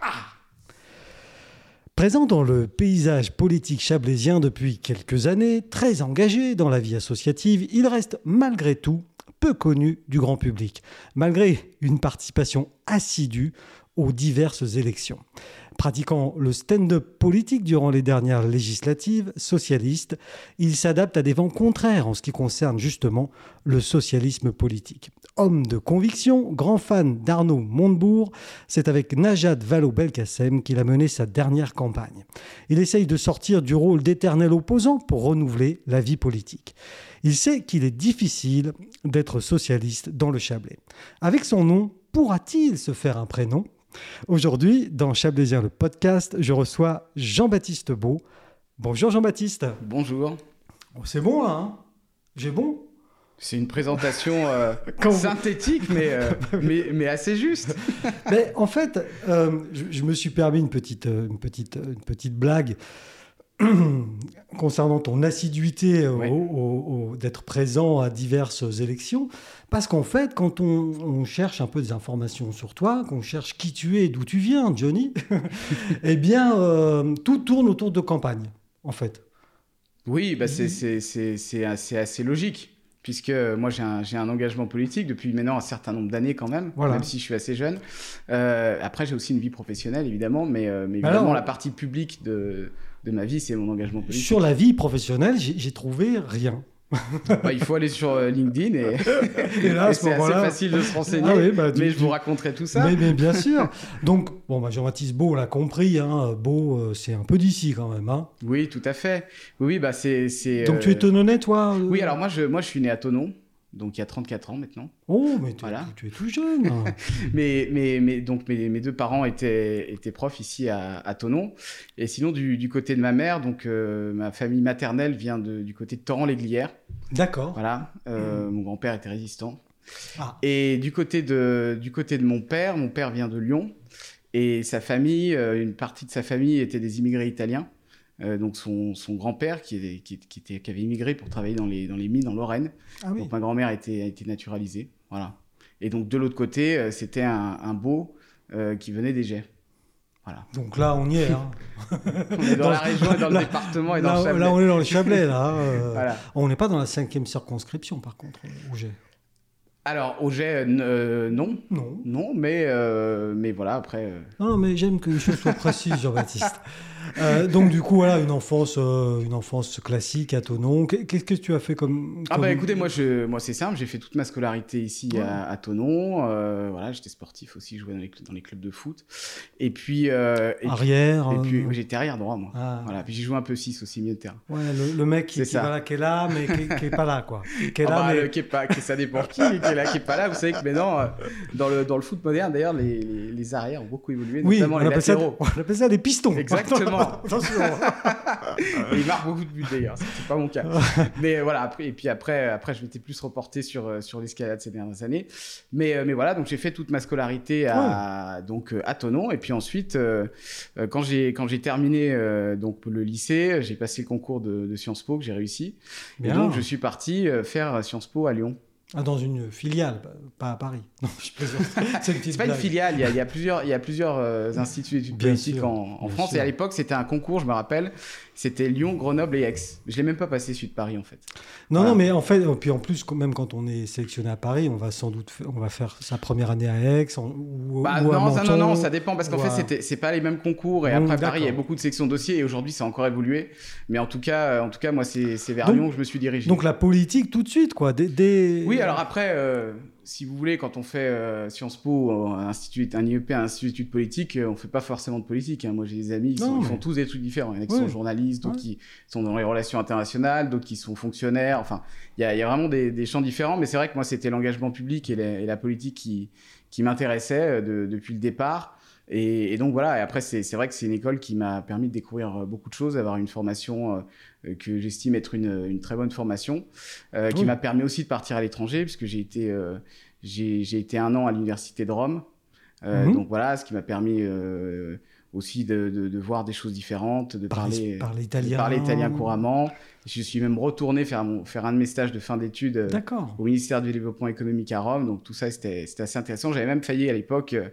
Ah Présent dans le paysage politique chablaisien depuis quelques années, très engagé dans la vie associative, il reste malgré tout peu connu du grand public, malgré une participation assidue aux diverses élections. Pratiquant le stand-up politique durant les dernières législatives socialistes, il s'adapte à des vents contraires en ce qui concerne justement le socialisme politique. Homme de conviction, grand fan d'Arnaud Montebourg, c'est avec Najat Vallaud-Belkacem qu'il a mené sa dernière campagne. Il essaye de sortir du rôle d'éternel opposant pour renouveler la vie politique. Il sait qu'il est difficile d'être socialiste dans le Chablais. Avec son nom, pourra-t-il se faire un prénom? Aujourd'hui, dans Chablaisien le podcast, je reçois Jean-Baptiste Beau. Bonjour Jean-Baptiste. Bonjour. Oh, c'est bon là, hein? J'ai bon? C'est une présentation euh, synthétique, euh, mais, mais, assez juste. mais en fait, euh, je, me suis permis une petite, une petite, une petite blague concernant ton assiduité d'être présent à diverses élections. Parce qu'en fait, quand on, cherche un peu des informations sur toi, qu'on cherche qui tu es, d'où tu viens, Johnny, eh bien, tout tourne autour de campagne, en fait. Oui, bah c'est assez, assez logique puisque moi j'ai un, un, engagement politique depuis maintenant un certain nombre d'années quand même, même si je suis assez jeune. Euh, après j'ai aussi une vie professionnelle évidemment, mais, euh, mais évidemment la partie publique de, de ma vie c'est mon engagement politique. Sur la vie professionnelle, j'ai trouvé rien. Bah, il faut aller sur euh, LinkedIn et, c'est assez facile de se renseigner. Ah bah, mais je vous raconterai tout ça. Mais, bien sûr. Donc, bon, bah, Jean-Baptiste Beau l'a compris. Hein, Beau, euh, c'est un peu d'ici quand même. Hein. Oui, tout à fait. Oui, bah, c'est. Donc, tu es Tononnais, toi Oui, alors moi je, moi, je suis né à Tonon donc il y a 34 ans maintenant. Oh, mais tu, es tout jeune. mais, mais, mais, donc mes, mes, deux parents étaient, étaient profs ici à, à Tonon. Et sinon, du, du, côté de ma mère, donc euh, ma famille maternelle vient de, du côté de Torrent-l'Églière. D'accord. Voilà. Euh, mon grand-père était résistant. Ah. Et du côté, de, du côté de mon père, mon père vient de Lyon. Et sa famille, euh, une partie de sa famille était des immigrés italiens. Euh, donc son, son grand-père qui, qui, qui, était, qui, avait immigré pour travailler dans les, dans les mines en Lorraine. Ah donc ma grand-mère a été, a été naturalisée. Voilà. Et donc de l'autre côté, euh, c'était un, un beau euh, qui venait des Jets. Voilà. Donc là, on y est. Hein. on est dans, la région, et dans le département et dans là, le Chablais. Là, on est dans le Chablais. Là, voilà. On n'est pas dans la cinquième circonscription, par contre, au Jet. Alors, au jet, non. Non. Non, mais, mais voilà, après. Non, mais j'aime que les choses soient précises, Jean-Baptiste. Euh, donc du coup voilà une enfance euh, une enfance classique à Tonon. Qu'est-ce que tu as fait comme, Ah bah écoutez moi je moi c'est simple j'ai fait toute ma scolarité ici à, à, Tonon euh, voilà j'étais sportif aussi je jouais dans les, dans les clubs de foot et puis arrière et puis, j'étais arrière droit moi ah. voilà puis j'ai joué un peu 6 aussi milieu de terrain. Ouais le, mec qui, qui, qui est là mais qui, est pas là quoi. Qui est là ah bah, mais qui est pas qui ça dépend qui qui est là qui est pas là vous savez que maintenant dans le dans le foot moderne d'ailleurs les, les, arrières ont beaucoup évolué notamment les latéraux. on appelle ça des pistons. Exactement. Attention. il marque beaucoup de buts d'ailleurs, c'est pas mon cas. mais voilà, après, et puis après, après je m'étais plus reporté sur, euh, sur l'escalade ces dernières années. Mais, euh, mais voilà, donc j'ai fait toute ma scolarité à, donc, euh, à Tonon. Et puis ensuite, quand j'ai quand j'ai terminé donc, le lycée, j'ai passé le concours de, de Sciences Po que j'ai réussi. Et donc je suis parti faire Sciences Po à Lyon. Ah, dans une filiale, pas à Paris. Non, je plaisante. C'est pas une filiale, il y a, il y a plusieurs, il y a plusieurs euh, instituts d'études politiques en, en France. Et à l'époque, c'était un concours, je me rappelle. C'était Lyon, Grenoble et Aix. Je l'ai même pas passé celui de Paris, en fait. Non, non, mais en fait, puis en plus, même quand on est sélectionné à Paris, on va sans doute, on va faire sa première année à Aix ou, bah, non, non, non, ça dépend parce qu'en fait, c'était, c'est pas les mêmes concours. Et après Paris, il y a beaucoup de sections dossiers et aujourd'hui, ça a encore évolué. Mais en tout cas, en tout cas, moi, c'est, vers Lyon que je me suis dirigé. Donc la politique tout de suite, quoi. Oui, alors après. Euh, si vous voulez, quand on fait euh, Sciences Po, un, institut, un IEP, un institut de politique, euh, on fait pas forcément de politique. Hein. Moi, j'ai des amis, ils, font tous des trucs différents. Il y en a qui sont journalistes, d'autres qui sont dans les relations internationales, d'autres qui sont fonctionnaires. Enfin, il y a, y a, vraiment des, des, champs différents. Mais c'est vrai que moi, c'était l'engagement public et la, et la, politique qui, qui m'intéressait euh, depuis le départ. Et, et, donc voilà, et après, c'est vrai que c'est une école qui m'a permis de découvrir beaucoup de choses, d'avoir une formation euh, que j'estime être une, une, très bonne formation, euh, qui m'a permis aussi de partir à l'étranger, puisque j'ai été, euh, j'ai été un an à l'université de Rome. Mhm. Donc voilà, ce qui m'a permis aussi de, de, voir des choses différentes, de parler, parler, italien. parler italien couramment. Je suis même retourné faire, mon, faire un de mes stages de fin d'études euh, au ministère du Développement économique à Rome. Donc tout ça, c'était assez intéressant. J'avais même failli à l'époque, euh,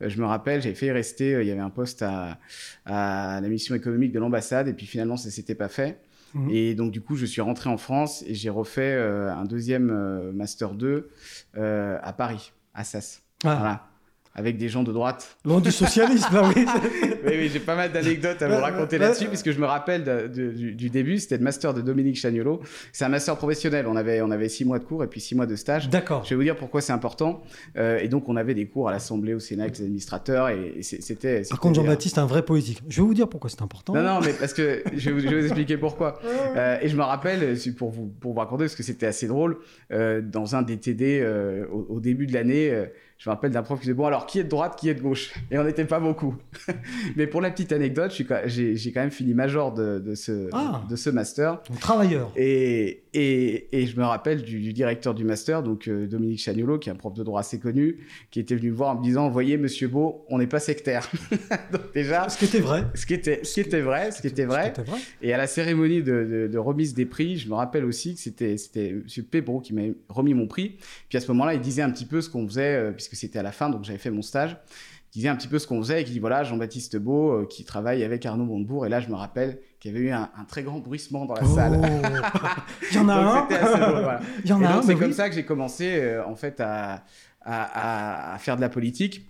je me rappelle, j'avais failli rester, euh, il y avait un poste à, à la mission économique de l'ambassade et puis finalement, ça s'était pas fait. Mhm. Et donc, du coup, je suis rentré en France et j'ai refait un deuxième Master 2 à Paris, à Sas. Ah. Voilà avec des gens de droite. Loin du socialisme, oui. oui, oui j'ai pas mal d'anecdotes à vous raconter là-dessus, puisque je me rappelle du, début, c'était le master de Dominique Chagnolo. C'est un master professionnel. On avait, on avait six mois de cours et puis six mois de stage. D'accord. Je vais vous dire pourquoi c'est important. Euh, et donc, on avait des cours à l'Assemblée, au Sénat avec les administrateurs. Et, c'était. Par contre, Jean-Baptiste un vrai politique. Je vais vous dire pourquoi c'est important. Non, non, mais parce que je vais vous, expliquer pourquoi. Euh, et je me rappelle, pour vous, pour vous raconter, parce que c'était assez drôle, euh, dans un DTD au, au, début de l'année, je me rappelle d'un prof qui disait Bon, alors qui est de droite, qui est de gauche? Et on n'était pas beaucoup. Mais pour la petite anecdote, j'ai quand même fini major de, de ce, ah. de ce master. Un travailleur. Et, et, et, je me rappelle du, directeur du master, donc euh, Dominique Chagnolo, qui est un prof de droit assez connu, qui était venu me voir en me disant Voyez, monsieur Beau, on n'est pas sectaire. donc, déjà. Ce qui était vrai. Ce qui était, ce qui était vrai. Ce qui était vrai. Et à la cérémonie de, de, remise des prix, je me rappelle aussi que c'était monsieur Pébro qui m'a remis mon prix. Puis à ce moment-là, il disait un petit peu ce qu'on faisait, euh, c'était à la fin, donc j'avais fait mon stage qui disait un petit peu ce qu'on faisait et qui dit voilà Jean-Baptiste Beau euh, qui travaille avec Arnaud Montebourg et là je me rappelle qu'il y avait eu un, très grand bruissement dans la oh. salle. Il y en a un. Il y en a un. C'est comme ça que j'ai commencé euh, en fait à, à, à, faire de la politique.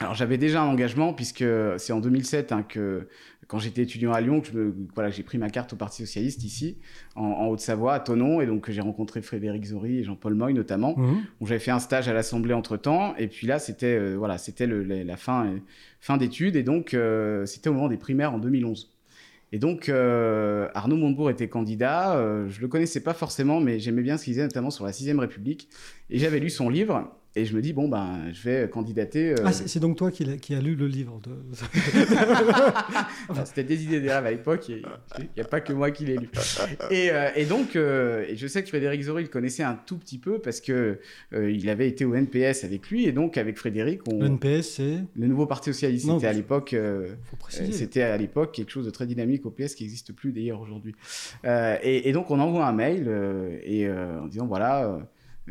Alors j'avais déjà un engagement puisque c'est en 2007 hein, que quand j'étais étudiant à Lyon, que voilà, j'ai pris ma carte au Parti socialiste ici, en, Haute-Savoie, à Tonon, et donc j'ai rencontré Frédéric Zory et Jean-Paul Moy notamment. Mmh. J'avais fait un stage à l'Assemblée entre temps, et puis là c'était euh, voilà, c'était la, fin euh, fin d'études, et donc euh, c'était au moment des primaires en 2011. Et donc, Arnaud Montebourg était candidat. je le connaissais pas forcément, mais j'aimais bien ce qu'il disait, notamment sur la Sixième République. Et j'avais lu son livre. Et je me dis, bon, ben, je vais candidater. Euh, ah, c'est donc toi qui, qui a lu le livre de... C'était des idées des rêves à l'époque, il n'y a pas que moi qui l'ai lu. Et, euh, et donc, euh, et je sais que Frédéric Zory, il connaissait un tout petit peu parce que il avait été au NPS avec lui, et donc avec Frédéric, on... Le NPS, c'est Le nouveau Parti Socialiste. C'était à l'époque... C'était à l'époque quelque chose de très dynamique au PS qui n'existe plus d'ailleurs aujourd'hui. Et, et, donc, on envoie un mail et, en disant, voilà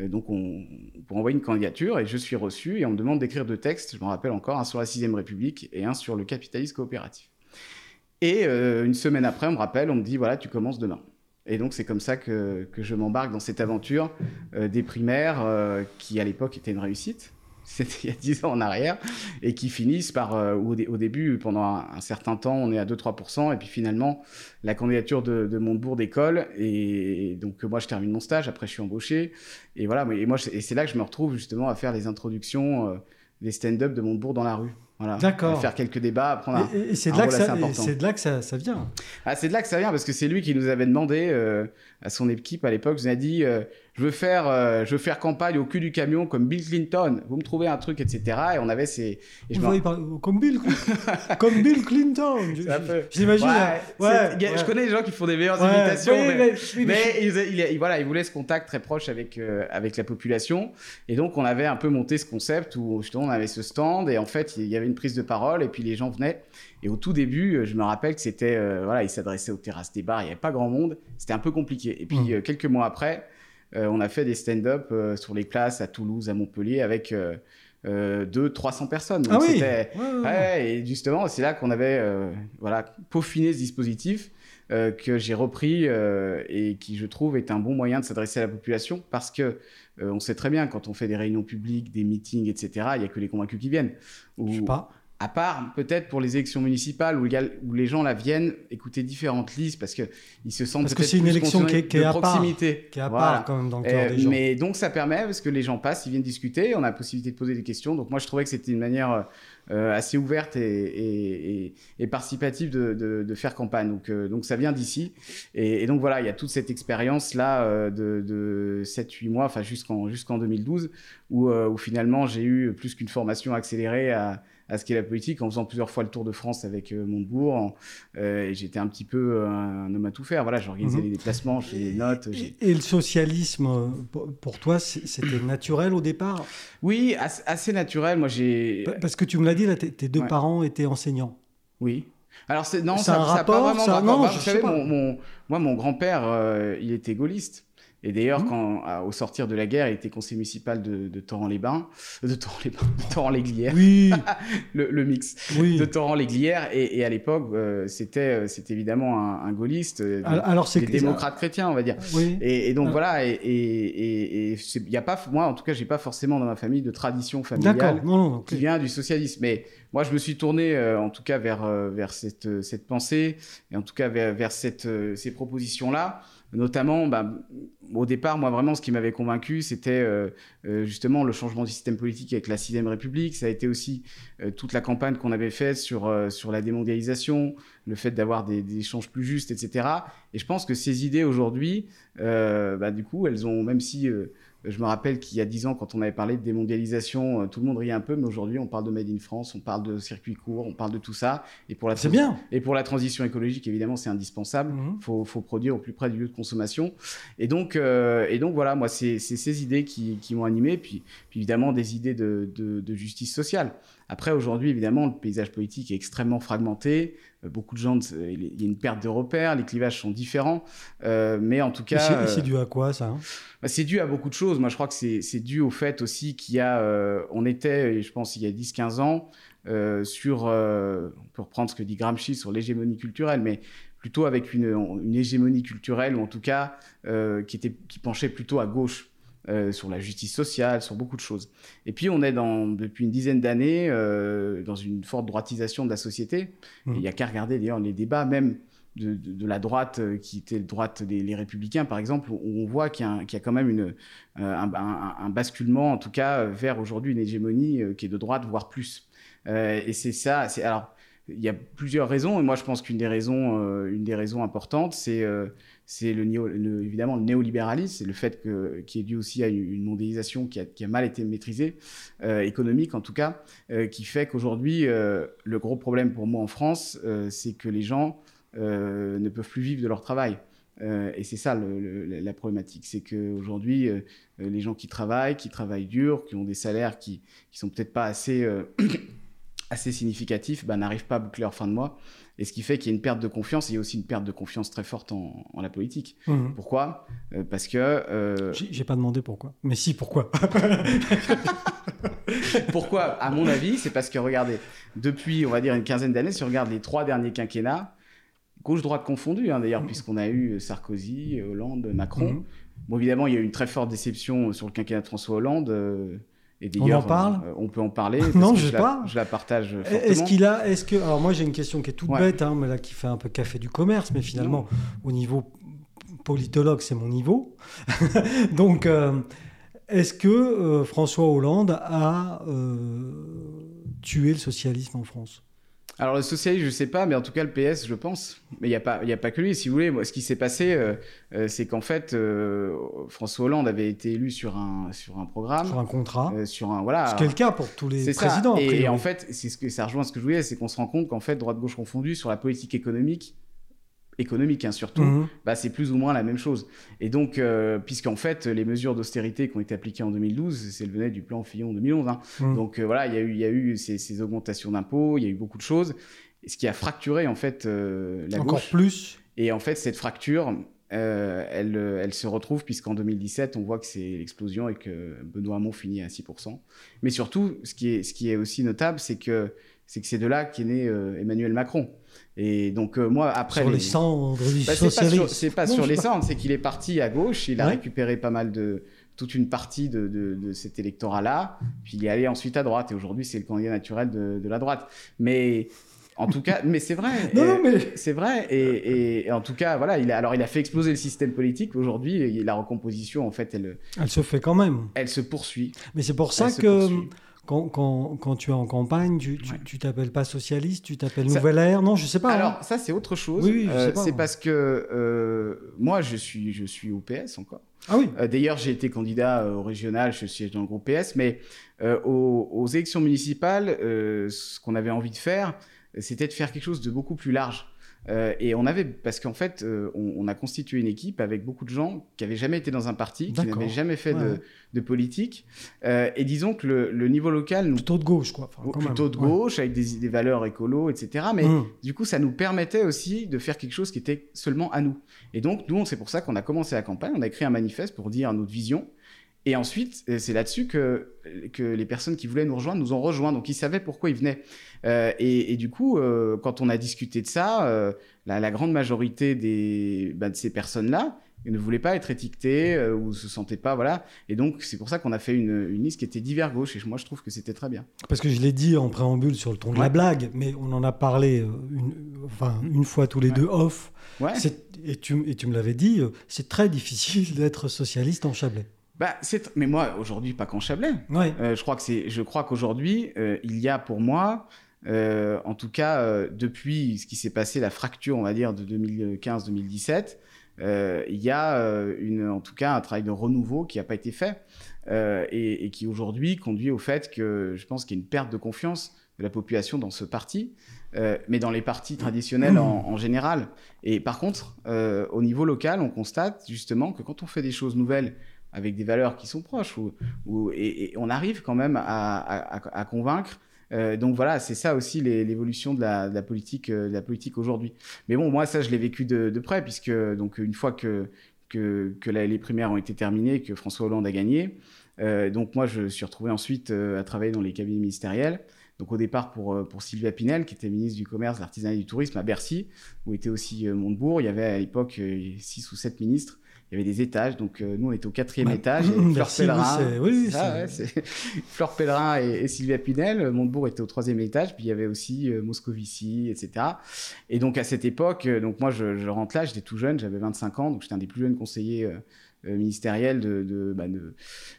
donc, on, pour envoyer une candidature, et je suis reçu, et on me demande d'écrire deux textes, je me rappelle encore, un sur la Sixième République et un sur le capitalisme coopératif. Et euh, une semaine après, on me rappelle, on me dit, voilà, tu commences demain. Et donc, c'est comme ça que, je m'embarque dans cette aventure euh, des primaires, euh, qui à l'époque était une réussite c'était il y a 10 ans en arrière, et qui finissent par, euh, au, début, pendant un, certain temps, on est à 2-3%, et puis finalement, la candidature de, de Montebourg décolle, et, donc moi je termine mon stage, après je suis embauché, et voilà, et, moi, et c'est là que je me retrouve justement à faire les introductions, euh, les stand-up de Montebourg dans la rue. Voilà. D'accord. Faire quelques débats, prendre un, et, c'est de, là que ça, c'est de là que ça, ça vient. Ah, c'est de là que ça vient parce que c'est lui qui nous avait demandé euh, à son équipe à l'époque, il nous a dit je veux faire, euh, je veux faire campagne au cul du camion comme Bill Clinton. Vous me trouvez un truc, etc. Et on avait ces. Et je comme Bill, comme Bill Clinton. J'imagine. Ouais, je connais des gens qui font des meilleures imitations, mais, mais, il, voilà, il voulait ce contact très proche avec euh, avec la population. Et donc on avait un peu monté ce concept où justement on avait ce stand et en fait il y avait une prise de parole et puis les gens venaient. Et au tout début, je me rappelle que c'était voilà, il s'adressait aux terrasses des bars, il n'y avait pas grand monde, c'était un peu compliqué. Et puis mmh. quelques mois après. Euh, on a fait des stand-up euh, sur les classes à Toulouse, à Montpellier, avec euh, euh, de 300 personnes. ah oui Et justement, c'est là qu'on avait voilà, peaufiné ce dispositif que j'ai repris et qui, je trouve, est un bon moyen de s'adresser à la population parce que on sait très bien quand on fait des réunions publiques, des meetings, etc., il n'y a que les convaincus qui viennent. Je sais pas à part peut-être pour les élections municipales où, où, les gens là viennent écouter différentes listes parce que ils se sentent parce que c'est une élection qui est, à proximité, part, qui est à part quand même dans le cœur euh, des gens. Mais donc ça permet parce que les gens passent, ils viennent discuter, on a la possibilité de poser des questions. Donc moi je trouvais que c'était une manière euh, assez ouverte et, et, participative de, de, de, faire campagne. Donc euh, donc ça vient d'ici et, donc voilà il y a toute cette expérience là de, de 7-8 mois, enfin jusqu'en jusqu'en 2012 où, où finalement j'ai eu plus qu'une formation accélérée à à ce qu'est la politique en faisant plusieurs fois le tour de France avec euh, Montebourg. Euh, j'étais un petit peu euh, un homme à tout faire. Voilà, j'organisais mhm. les déplacements, je faisais des notes. Et, le socialisme, pour toi, c'était naturel au départ? Oui, assez, naturel. Moi, j'ai. Parce que tu me l'as dit, là, tes deux parents étaient enseignants. Oui. Alors c'est non, ça, n'a pas vraiment ça... Non, bah, vous savez, mon, moi, mon grand-père, euh, il était gaulliste. Et d'ailleurs, mmh. quand au sortir de la guerre, il était conseiller municipal de, de Torrent-les-Bains, de Torrent-les-Bains, de Torrent-les-Glières. Oui. le, mix. Oui. De Torrent-les-Glières. Et, et, à l'époque, euh, c'était, euh, c'était évidemment un, un gaulliste, euh, alors, c'est des démocrates chrétiens, on va dire. Oui. Et, et donc voilà. Et et il y a pas, moi en tout cas, j'ai pas forcément dans ma famille de tradition familiale qui vient du socialisme. Mais moi, je me suis tourné, en tout cas, vers vers cette cette pensée et en tout cas vers vers cette ces propositions là notamment, bah, au départ, moi vraiment, ce qui m'avait convaincu, c'était euh, euh, justement le changement du système politique avec la sixième République. Ça a été aussi euh, toute la campagne qu'on avait faite sur sur la démondialisation, le fait d'avoir des, des, échanges plus justes, etc. Et je pense que ces idées aujourd'hui, bah, du coup, elles ont, même si je me rappelle qu'il y a dix ans, quand on avait parlé de démondialisation, euh, tout le monde riait un peu, mais aujourd'hui, on parle de Made in France, on parle de circuit court, on parle de tout ça. Et pour la c'est bien. Et pour la transition écologique, évidemment, c'est indispensable. Il mhm. faut, faut, produire au plus près du lieu de consommation. Et donc, euh, et donc voilà, moi, c'est, ces idées qui, qui m'ont animé, puis, puis, évidemment des idées de, de, de justice sociale. Après, aujourd'hui, évidemment, le paysage politique est extrêmement fragmenté. Euh, beaucoup de gens, il y a une perte de repères, les clivages sont différents. Euh, mais en tout cas. C'est dû à quoi, ça hein? Bah, C'est dû à beaucoup de choses. Moi, je crois que c'est dû au fait aussi qu'il y a. Euh, on était, je pense, il y a 10-15 ans, sur. on peut reprendre ce que dit Gramsci sur l'hégémonie culturelle, mais plutôt avec une, une, hégémonie culturelle, ou en tout cas qui, était, qui penchait plutôt à gauche. Euh, sur la justice sociale, sur beaucoup de choses. Et puis on est dans, depuis une dizaine d'années euh, dans une forte droitisation de la société. Mmh. Il n'y a qu'à regarder d'ailleurs les débats même de, de, la droite euh, qui était droite des les républicains par exemple, où on voit qu'il y, y, a quand même une, un, un, un, basculement en tout cas vers aujourd'hui une hégémonie qui est de droite voire plus. et c'est ça. C'est alors il y a plusieurs raisons et moi je pense qu'une des raisons, une des raisons importantes, c'est le, évidemment le néolibéralisme, c'est le fait que, qui est dû aussi à une mondialisation qui a, mal été maîtrisée, euh, économique en tout cas, euh, qui fait qu'aujourd'hui, euh, le gros problème pour moi en France, c'est que les gens ne peuvent plus vivre de leur travail. et c'est ça la problématique, c'est qu'aujourd'hui, les gens qui travaillent, qui travaillent dur, qui ont des salaires qui, qui sont peut-être pas assez, assez significatifs, bah, n'arrivent pas à boucler leur fin de mois. Et ce qui fait qu'il y a une perte de confiance. il y a aussi une perte de confiance très forte en, la politique. Mmh. Pourquoi? Euh, Parce que. Euh... J'ai pas demandé pourquoi. Mais si, pourquoi? Pourquoi? À mon avis, c'est parce que, regardez, depuis, on va dire, une quinzaine d'années, si on regarde les trois derniers quinquennats, gauche-droite confondue, hein, d'ailleurs, mmh. puisqu'on a eu Sarkozy, Hollande, Macron. Mmh. Bon, évidemment, il y a eu une très forte déception sur le quinquennat de François Hollande. Euh, on en parle? euh, On peut en parler. non, je, sais pas. je la partage Est-ce qu'il a, est-ce que, alors moi j'ai une question qui est toute bête, hein, mais là qui fait un peu café du commerce, mais finalement au niveau politologue c'est mon niveau. Donc euh, est-ce que euh, François Hollande a tué le socialisme en France? Alors le socialiste, je sais pas, mais en tout cas le PS, je pense. Mais il n'y a, pas, y a pas que lui, si vous voulez. Moi, ce qui s'est passé, euh, euh, c'est qu'en fait, euh, François Hollande avait été élu sur un, sur un programme. Sur un contrat. sur un, voilà. Ce le cas pour tous les présidents. Et, en fait, c'est ce que, ça rejoint ce que je voulais, c'est qu'on se rend compte qu'en fait, droite-gauche confondue, sur la politique économique, économique hein, surtout, mhm. bah, c'est plus ou moins la même chose. Et donc, euh, puisqu'en fait, les mesures d'austérité qui ont été appliquées en 2012, c'est venaient du plan Fillon 2011. Hein. Mhm. Donc euh, voilà, il y a eu, y a eu ces, augmentations d'impôts, il y a eu beaucoup de choses, ce qui a fracturé en fait euh, la Encore plus. Et en fait, cette fracture, elle, elle, se retrouve puisqu'en 2017, on voit que c'est l'explosion et que Benoît Hamon finit à 6%. Mais surtout, ce qui est, ce qui est aussi notable, c'est que c'est que c'est de là qu'est né Emmanuel Macron. Et donc, euh, moi, après. Sur les, cendres du bah, C'est pas sur, les cendres, c'est qu'il est parti à gauche, il a récupéré pas mal de. toute une partie de, de, cet électorat-là, puis il est allé ensuite à droite, et aujourd'hui, c'est le candidat naturel de, la droite. Mais. En tout cas, mais c'est vrai. non, mais... C'est vrai. Et, et, en tout cas, voilà, il a, alors il a fait exploser le système politique. Aujourd'hui, la recomposition, en fait, elle. Elle se fait quand même. Elle se poursuit. Mais c'est pour ça que quand, quand, tu es en campagne, tu t'appelles pas socialiste, tu t'appelles Nouvelle Ère Non, je sais pas. Hein. Alors, ça, c'est autre chose. Oui, euh, c'est parce que euh, moi, je suis, je suis au PS encore. Ah oui. D'ailleurs, j'ai été candidat au régional, je suis dans le groupe PS, mais aux, aux, élections municipales, ce qu'on avait envie de faire, c'était de faire quelque chose de beaucoup plus large. Euh, et on avait, parce qu'en fait, euh, on, a constitué une équipe avec beaucoup de gens qui n'avaient jamais été dans un parti, qui n'avaient jamais fait de, politique. Euh, et disons que le, niveau local. Nous... Plutôt de gauche, quoi. plutôt de gauche, avec des, valeurs écolo, etc. Mais mmh. du coup, ça nous permettait aussi de faire quelque chose qui était seulement à nous. Et donc, nous, c'est pour ça qu'on a commencé la campagne. On a écrit un manifeste pour dire notre vision. Et ensuite, c'est là-dessus que, que les personnes qui voulaient nous rejoindre nous ont rejoints. Donc, ils savaient pourquoi ils venaient. Euh, et, du coup, euh, quand on a discuté de ça, la, grande majorité des, bah, de ces personnes-là ne voulaient pas être étiquetées ou se sentaient pas, voilà. Et donc, c'est pour ça qu'on a fait une, une, liste qui était divers gauche. Et moi, je trouve que c'était très bien. Parce que je l'ai dit en préambule sur le ton de la blague, mais on en a parlé une, enfin, une fois tous les deux off. Ouais. Et tu, et tu me l'avais dit, c'est très difficile d'être socialiste en Chablais. Bah, c'est mais moi aujourd'hui pas qu'en Chablais. Euh, je crois que c'est je crois qu'aujourd'hui euh, il y a pour moi euh, en tout cas depuis ce qui s'est passé la fracture on va dire de 2015-2017 il y a une en tout cas un travail de renouveau qui n'a pas été fait et, qui aujourd'hui conduit au fait que je pense qu'il y a une perte de confiance de la population dans ce parti. mais dans les partis traditionnels en, général. Et par contre, au niveau local, on constate justement que quand on fait des choses nouvelles avec des valeurs qui sont proches, et, on arrive quand même à, convaincre. Euh, donc voilà, c'est ça aussi l'évolution de, la, politique, euh, de la politique aujourd'hui. Mais bon, moi ça je l'ai vécu de, près puisque donc une fois que que, les primaires ont été terminées, que François Hollande a gagné, euh, donc moi je suis retrouvé ensuite à travailler dans les cabinets ministériels. Donc au départ pour, pour Sylvia Pinel, qui était ministre du Commerce, de l'Artisanat et du Tourisme à Bercy, où était aussi Montebourg. Il y avait à l'époque six ou sept ministres il y avait des étages. Donc, euh, nous, on était au quatrième étage. Et Fleur Pellerin, oui, Fleur Pellerin et, Sylvia Pinel. Montebourg était au troisième étage. Puis il y avait aussi euh, Moscovici, etc. Et donc, à cette époque, euh, donc moi, je, je rentre là, j'étais tout jeune, j'avais 25 ans. Donc, j'étais un des plus jeunes conseillers euh, ministériel de, bah, de,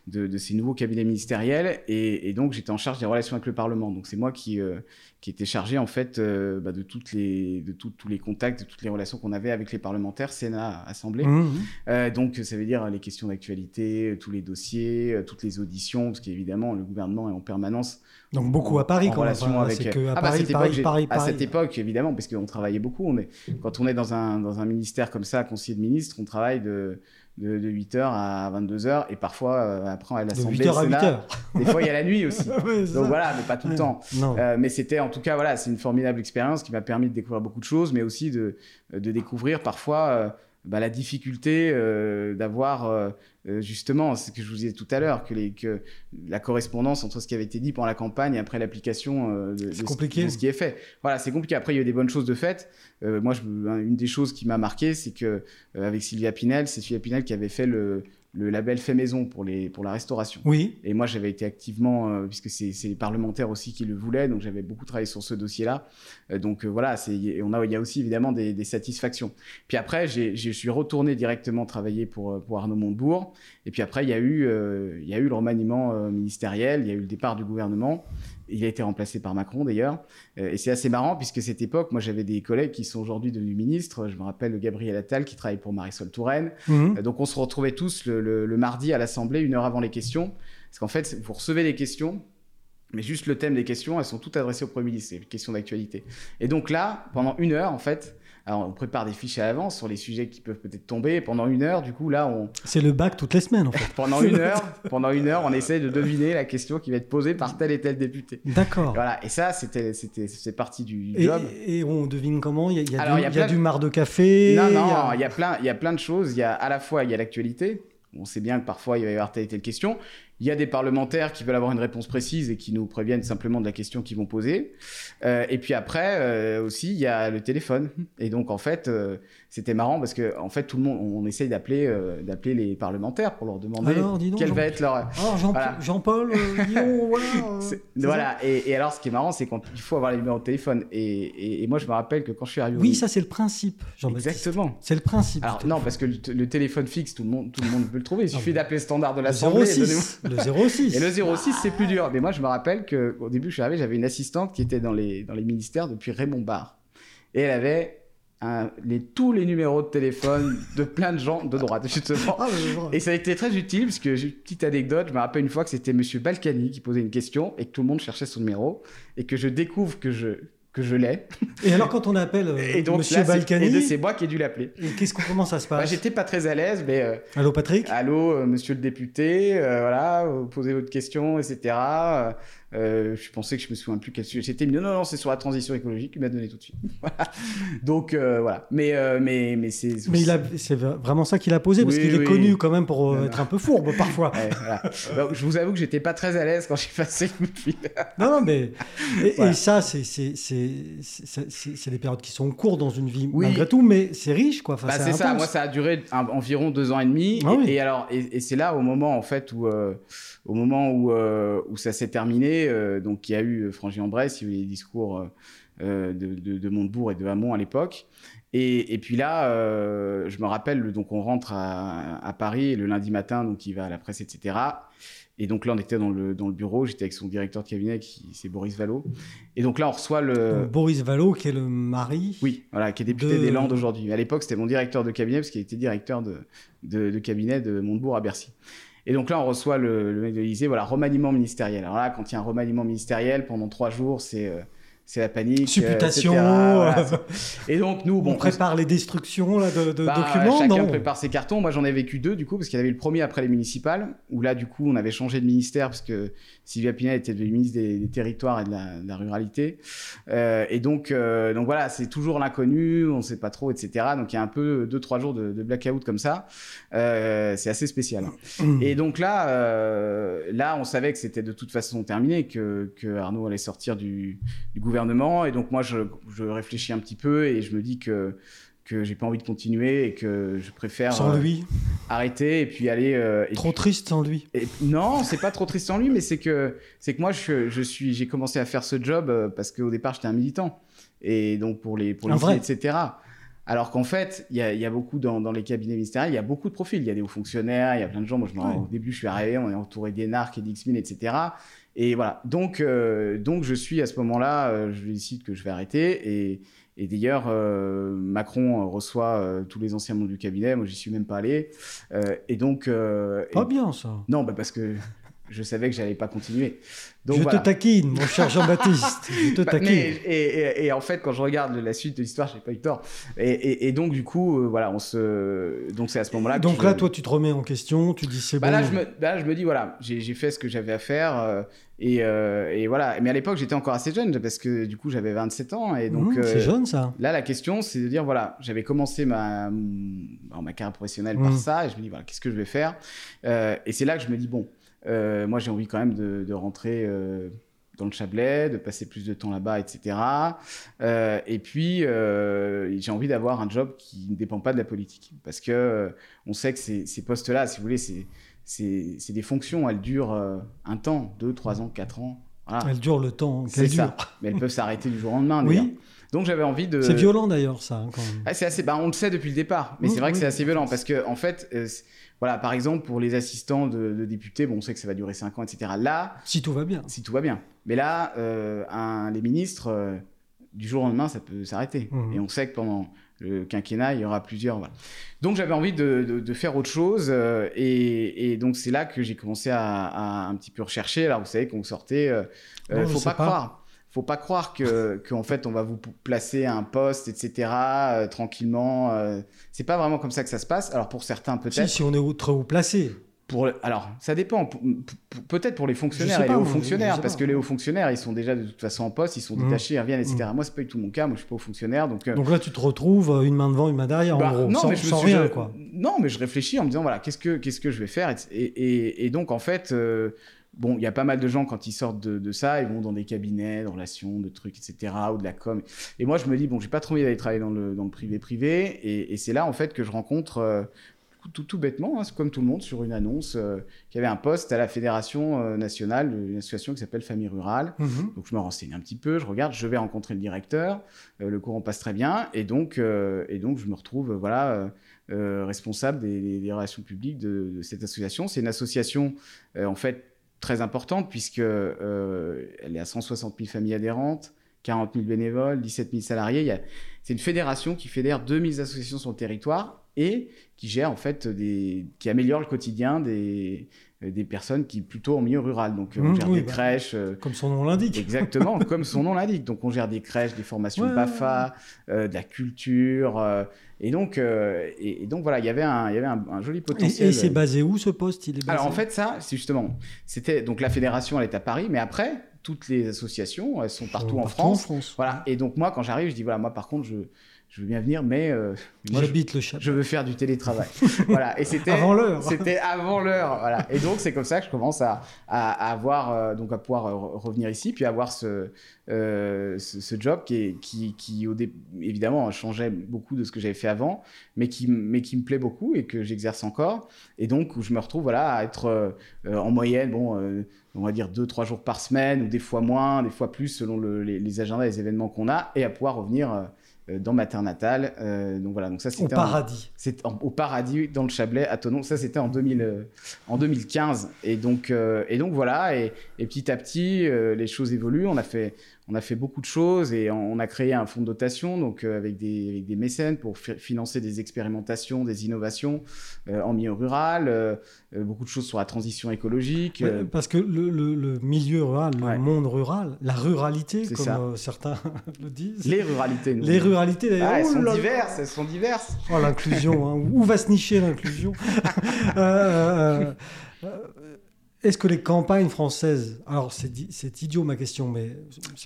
de, de, ces nouveaux cabinets ministériels. Et, donc, j'étais en charge des relations avec le Parlement. Donc, c'est moi qui, euh, qui était chargé, en fait, euh, bah, de, toutes les, de tous les contacts, de toutes les relations qu'on avait avec les parlementaires, Sénat, Assemblée. Mmh. donc, ça veut dire les questions d'actualité, tous les dossiers, toutes les auditions, parce qu'évidemment, le gouvernement est en permanence. Donc, beaucoup à Paris, quand relation avec... Que à ah, bah, Paris, Paris, Paris, À cette époque, évidemment, parce qu'on travaillait beaucoup. On est... Quand on est dans un, dans un ministère comme ça, conseiller de ministre, on travaille de de, 8h à 22h et parfois euh, après à l'Assemblée. De 8h à 8h. Des fois il y a la nuit aussi. Donc voilà, mais pas tout le temps. Euh, mais c'était en tout cas, voilà, c'est une formidable expérience qui m'a permis de découvrir beaucoup de choses, mais aussi de, de découvrir parfois euh, bah, la difficulté euh, d'avoir euh, euh, justement ce que je vous disais tout à l'heure que, les, que la correspondance entre ce qui avait été dit pendant la campagne et après l'application de, de, ce qui est fait. Voilà, c'est compliqué. Après, il y a eu des bonnes choses de fait. moi, je, une des choses qui m'a marqué, c'est que avec Sylvia Pinel, c'est Sylvia Pinel qui avait fait le, le label fait maison pour, les, pour la restauration. Oui. Et moi, j'avais été activement, euh, puisque c'est les parlementaires aussi qui le voulaient, donc j'avais beaucoup travaillé sur ce dossier-là. Euh, donc euh, voilà, on a, il y a aussi évidemment des, des satisfactions. Puis après, je suis retourné directement travailler pour, pour Arnaud Montebourg. Et puis après, il y a eu, il y a eu le remaniement ministériel, il y a eu le départ du gouvernement. Il a été remplacé par Macron d'ailleurs. Euh, et c'est assez marrant puisque cette époque, moi j'avais des collègues qui sont aujourd'hui devenus ministres. Je me rappelle Gabriel Attal qui travaille pour Marisol Touraine. Mhm. Euh, donc on se retrouvait tous le, mardi à l'Assemblée, une heure avant les questions. Parce qu'en fait, vous recevez les questions, mais juste le thème des questions, elles sont toutes adressées au Premier ministre, c'est une question d'actualité. Et donc là, pendant une heure, en fait, alors, on prépare des fiches à l'avance sur les sujets qui peuvent peut-être tomber pendant une heure. Du coup, là, on. C'est le bac toutes les semaines, en fait. pendant une heure, pendant une heure, on essaie de deviner la question qui va être posée par tel et tel député. D'accord. Voilà. Et ça, c'était, c'était, c'est partie du et, job. Et on devine comment? Il y a, il y a, du, y a, du mar de café. Non, non. Il y a plein, il y a plein de choses. Il y a à la fois, il y a l'actualité. On sait bien que parfois il va y avoir telle et telle question. Il y a des parlementaires qui veulent avoir une réponse précise et qui nous préviennent simplement de la question qu'ils vont poser. Euh, et puis après euh, aussi, il y a le téléphone. Et donc en fait, euh, c'était marrant parce que en fait tout le monde, on essaye d'appeler d'appeler les parlementaires pour leur demander quelle va être leur. Jean, Jean-Paul, Guillaume, voilà. voilà. Et, et, alors ce qui est marrant, c'est quand il faut avoir les numéros de téléphone. Et, et, moi je me rappelle que quand je suis arrivé. Oui, ça c'est le principe. Exactement. C'est le principe. Alors non, parce que le, téléphone fixe, tout le monde tout le monde peut le trouver. Il suffit d'appeler le standard de l'Assemblée. Le 06. Et le 06, c'est plus dur. Mais moi, je me rappelle qu'au début, je suis arrivé, j'avais une assistante qui était dans les, dans les ministères depuis Raymond Barre. Et elle avait les, tous les numéros de téléphone de plein de gens de droite, justement. Ah, et ça a été très utile, parce que j'ai une petite anecdote. Je me rappelle une fois que c'était Monsieur Balkany qui posait une question et que tout le monde cherchait son numéro et que je découvre que je que je l'ai. Et alors quand on appelle euh, et donc, Monsieur Balkany, c'est moi qui ai dû l'appeler. Et qu'est-ce qu'on comment ça se passe bah, J'étais pas très à l'aise, mais euh, allô Patrick. Allô euh, Monsieur le député, voilà, vous posez votre question, etc. Euh, je pensais que je me souviens plus quel sujet c'était. Non, non, non, c'est sur la transition écologique. Il m'a donné tout de suite. Donc euh, voilà. Mais euh, mais mais c'est. Mais c'est vraiment ça qu'il a posé parce qu'il est connu quand même pour être un peu fourbe parfois. je vous avoue que j'étais pas très à l'aise quand j'ai passé le fil. non, non, mais et, ça, c'est c'est c'est des périodes qui sont courtes dans une vie malgré tout, mais c'est riche quoi. bah, c'est ça. Moi, ça a duré environ deux ans et demi. Ah et, alors et, c'est là au moment en fait où au moment où où ça s'est terminé euh, donc il y a eu euh, Frangy en Bresse, il y a eu les discours euh, de, de, Montebourg et de Hamon à l'époque. Et, puis là, je me rappelle, donc on rentre à, Paris le lundi matin, donc il va à la presse, etc. Et donc là, on était dans le, dans le bureau, j'étais avec son directeur de cabinet, qui c'est Boris Vallot. Et donc là, on reçoit le... Boris Vallot, qui est le mari Oui, voilà, qui est député des Landes aujourd'hui. À l'époque, c'était mon directeur de cabinet, parce qu'il était directeur de, de, de cabinet de Montebourg à Bercy. Et donc là, on reçoit le, le voilà, remaniement ministériel. Alors là, quand il y a un remaniement ministériel, pendant trois jours, c'est euh, c'est la panique. Supputation. Et donc, nous, bon. On prépare les destructions là, de, de bah, documents. Chacun prépare ses cartons. Moi, j'en ai vécu deux, du coup, parce qu'il y avait le premier après les municipales, où là, du coup, on avait changé de ministère, parce que Sylvia Pinel était devenue ministre des, Territoires et de la, ruralité. Euh, et donc, euh, donc voilà, c'est toujours l'inconnu, on ne sait pas trop, etc. Donc, il y a un peu deux, trois jours de, blackout comme ça. Euh, c'est assez spécial. Mmh. Et donc là, là, on savait que c'était de toute façon terminé, que, que Arnaud allait sortir du, du gouvernement et donc moi, je, réfléchis un petit peu et je me dis que que j'ai pas envie de continuer et que je préfère sans lui. euh, arrêter et puis aller euh, trop triste sans lui. Et, non c'est pas trop triste sans lui mais c'est que c'est que moi je, suis j'ai commencé à faire ce job euh, parce qu'au départ j'étais un militant. Et donc pour les pour les etc alors qu'en fait il y a, y a, beaucoup dans, dans, les cabinets ministériels il y a beaucoup de profils. Il y a des hauts fonctionnaires il y a plein de gens. Moi je au début je suis arrivé on est entouré d'Enarc et d'X-Min etc et voilà. Donc, euh, donc je suis à ce moment-là, euh, je décide que je vais arrêter. Et, et d'ailleurs, euh, Macron reçoit tous les anciens membres du cabinet. Moi, j'y suis même pas allé. et donc. pas bien ça. Non, bah parce que je savais que j'allais pas continuer. Donc, je te taquine, mon cher Jean-Baptiste. je te bah, taquine. et, et, en fait, quand je regarde la suite de l'histoire, j'ai pas eu tort. Et, donc, du coup, voilà, on se. Donc, c'est à ce moment-là. Donc là, toi, tu te remets en question, tu dis c'est bah bon. Là je, me, là, je me dis, voilà, j'ai fait ce que j'avais à faire. Euh, euh, et, voilà. Mais à l'époque, j'étais encore assez jeune parce que du coup, j'avais 27 ans. Et donc. Mmh, c'est euh, jeune, ça. Là, la question, c'est de dire, voilà, j'avais commencé ma, ma carrière professionnelle par mmh. ça. Et je me dis, voilà, qu'est-ce que je vais faire Et c'est là que je me dis, bon. Euh, moi, j'ai envie quand même de, rentrer euh, dans le Chablais, de passer plus de temps là-bas, etc. Euh, et puis, j'ai envie d'avoir un job qui ne dépend pas de la politique. Parce que on sait que ces, postes-là, si vous voulez, c'est des fonctions, elles durent un temps, deux, trois ans, quatre ans. Elles durent le temps C'est ça. Mais elles peuvent s'arrêter du jour au lendemain. Oui. Donc j'avais envie de. C'est violent d'ailleurs, ça. Hein, quand même. Ah, c'est assez. Bah, on le sait depuis le départ, mais c'est vrai que c'est assez violent parce que en fait, voilà, par exemple, pour les assistants de, députés, bon, on sait que ça va durer 5 ans, etc. Là. Si tout va bien. Si tout va bien. Mais là, euh, un, les ministres, euh, du jour au lendemain, ça peut s'arrêter. Mmh. Et on sait que pendant le quinquennat, il y aura plusieurs. Voilà. Donc j'avais envie de, de, faire autre chose. Euh, et, et, donc c'est là que j'ai commencé à, à, un petit peu rechercher. Alors vous savez qu'on sortait. Il faut pas, pas croire faut pas croire que, en fait on va vous placer à un poste, etc. Euh, tranquillement. Euh, c'est pas vraiment comme ça que ça se passe. Alors pour certains peut-être. Si, si on est trop haut placé. Pour, alors ça dépend. Peut-être pour les fonctionnaires et les hauts fonctionnaires, parce que les hauts fonctionnaires ils sont déjà de toute façon en poste, ils sont mmh. détachés, ils reviennent, etc. Mmh. Moi c'est pas du tout mon cas. Moi je suis pas haut fonctionnaire, donc. Euh, donc là tu te retrouves une main devant, une main derrière, en bah, gros, non, sans, mais je rien quoi. Non mais je réfléchis en me disant voilà qu'est-ce que qu'est-ce que je vais faire et, et, donc en fait bon, il y a pas mal de gens quand ils sortent de, ça, ils vont dans des cabinets de relations, de trucs, etc., ou de la com. Et moi, je me dis, bon, j'ai pas trop envie d'aller travailler dans le, privé-privé. Et, c'est là, en fait, que je rencontre, euh, tout, bêtement, hein, comme tout le monde, sur une annonce, euh, qu'il y avait un poste à la Fédération euh, nationale, une association qui s'appelle Famille Rurale. Mhm. Donc, je me renseigne un petit peu, je regarde, je vais rencontrer le directeur, le courant passe très bien. Et donc, et donc je me retrouve, voilà. responsable des, relations publiques de, de cette association. C'est une association, en fait, très importante puisque euh, elle est à 160 000 familles adhérentes. 40 000 bénévoles, 17 000 salariés. C'est une fédération qui fédère 2000 associations sur le territoire et qui gère en fait des, qui améliore le quotidien des, des personnes qui plutôt en milieu rural. Donc on mmh, gère des bah, crèches. Euh, comme son nom l'indique. Exactement, comme son nom l'indique. Donc on gère des crèches, des formations BAFA, euh, de la culture. Euh, et donc, et, donc voilà, il y avait un, il y avait un, joli potentiel. Et, c'est basé où ce poste? Il est Alors en fait ça, c'est justement, c'était donc la fédération, elle est à Paris, mais après toutes les associations, elles sont partout, en, France. en France. Voilà. Et donc moi, quand j'arrive, je dis voilà, moi par contre, je je veux bien venir, mais euh, j'habite le Je veux faire du télétravail. voilà. Et c'était avant l'heure. C'était avant l'heure. Voilà. Et donc c'est comme ça que je commence à, à, avoir euh, donc à pouvoir euh, revenir ici, puis avoir ce, ce, ce, job qui, qui, qui au évidemment changeait beaucoup de ce que j'avais fait avant, mais qui mais qui me plaît beaucoup et que j'exerce encore. Et donc où je me retrouve voilà à être en moyenne bon on va dire deux trois jours par semaine ou des fois moins, des fois plus selon le, les, les, agendas, les événements qu'on a, et à pouvoir revenir euh, dans ma terre natale. Euh, donc voilà, donc ça c'était au paradis. C'est au paradis dans le Chablais à Tonon. Ça c'était en 2000, euh, en 2015. Et donc et donc voilà et, et, petit à petit les choses évoluent. On a fait on a fait beaucoup de choses et on a créé un fonds de dotation donc euh, avec, des, des, mécènes pour financer des expérimentations, des innovations euh, en milieu rural, euh, beaucoup de choses sur la transition écologique. parce que le, le, milieu rural, le monde rural, la ruralité, comme certains le disent. Les ruralités. Les ruralités, d'ailleurs. elles, sont diverses, elles sont diverses. Oh, l'inclusion, hein. où va se nicher l'inclusion? est-ce que les campagnes françaises, alors c'est idiot ma question, mais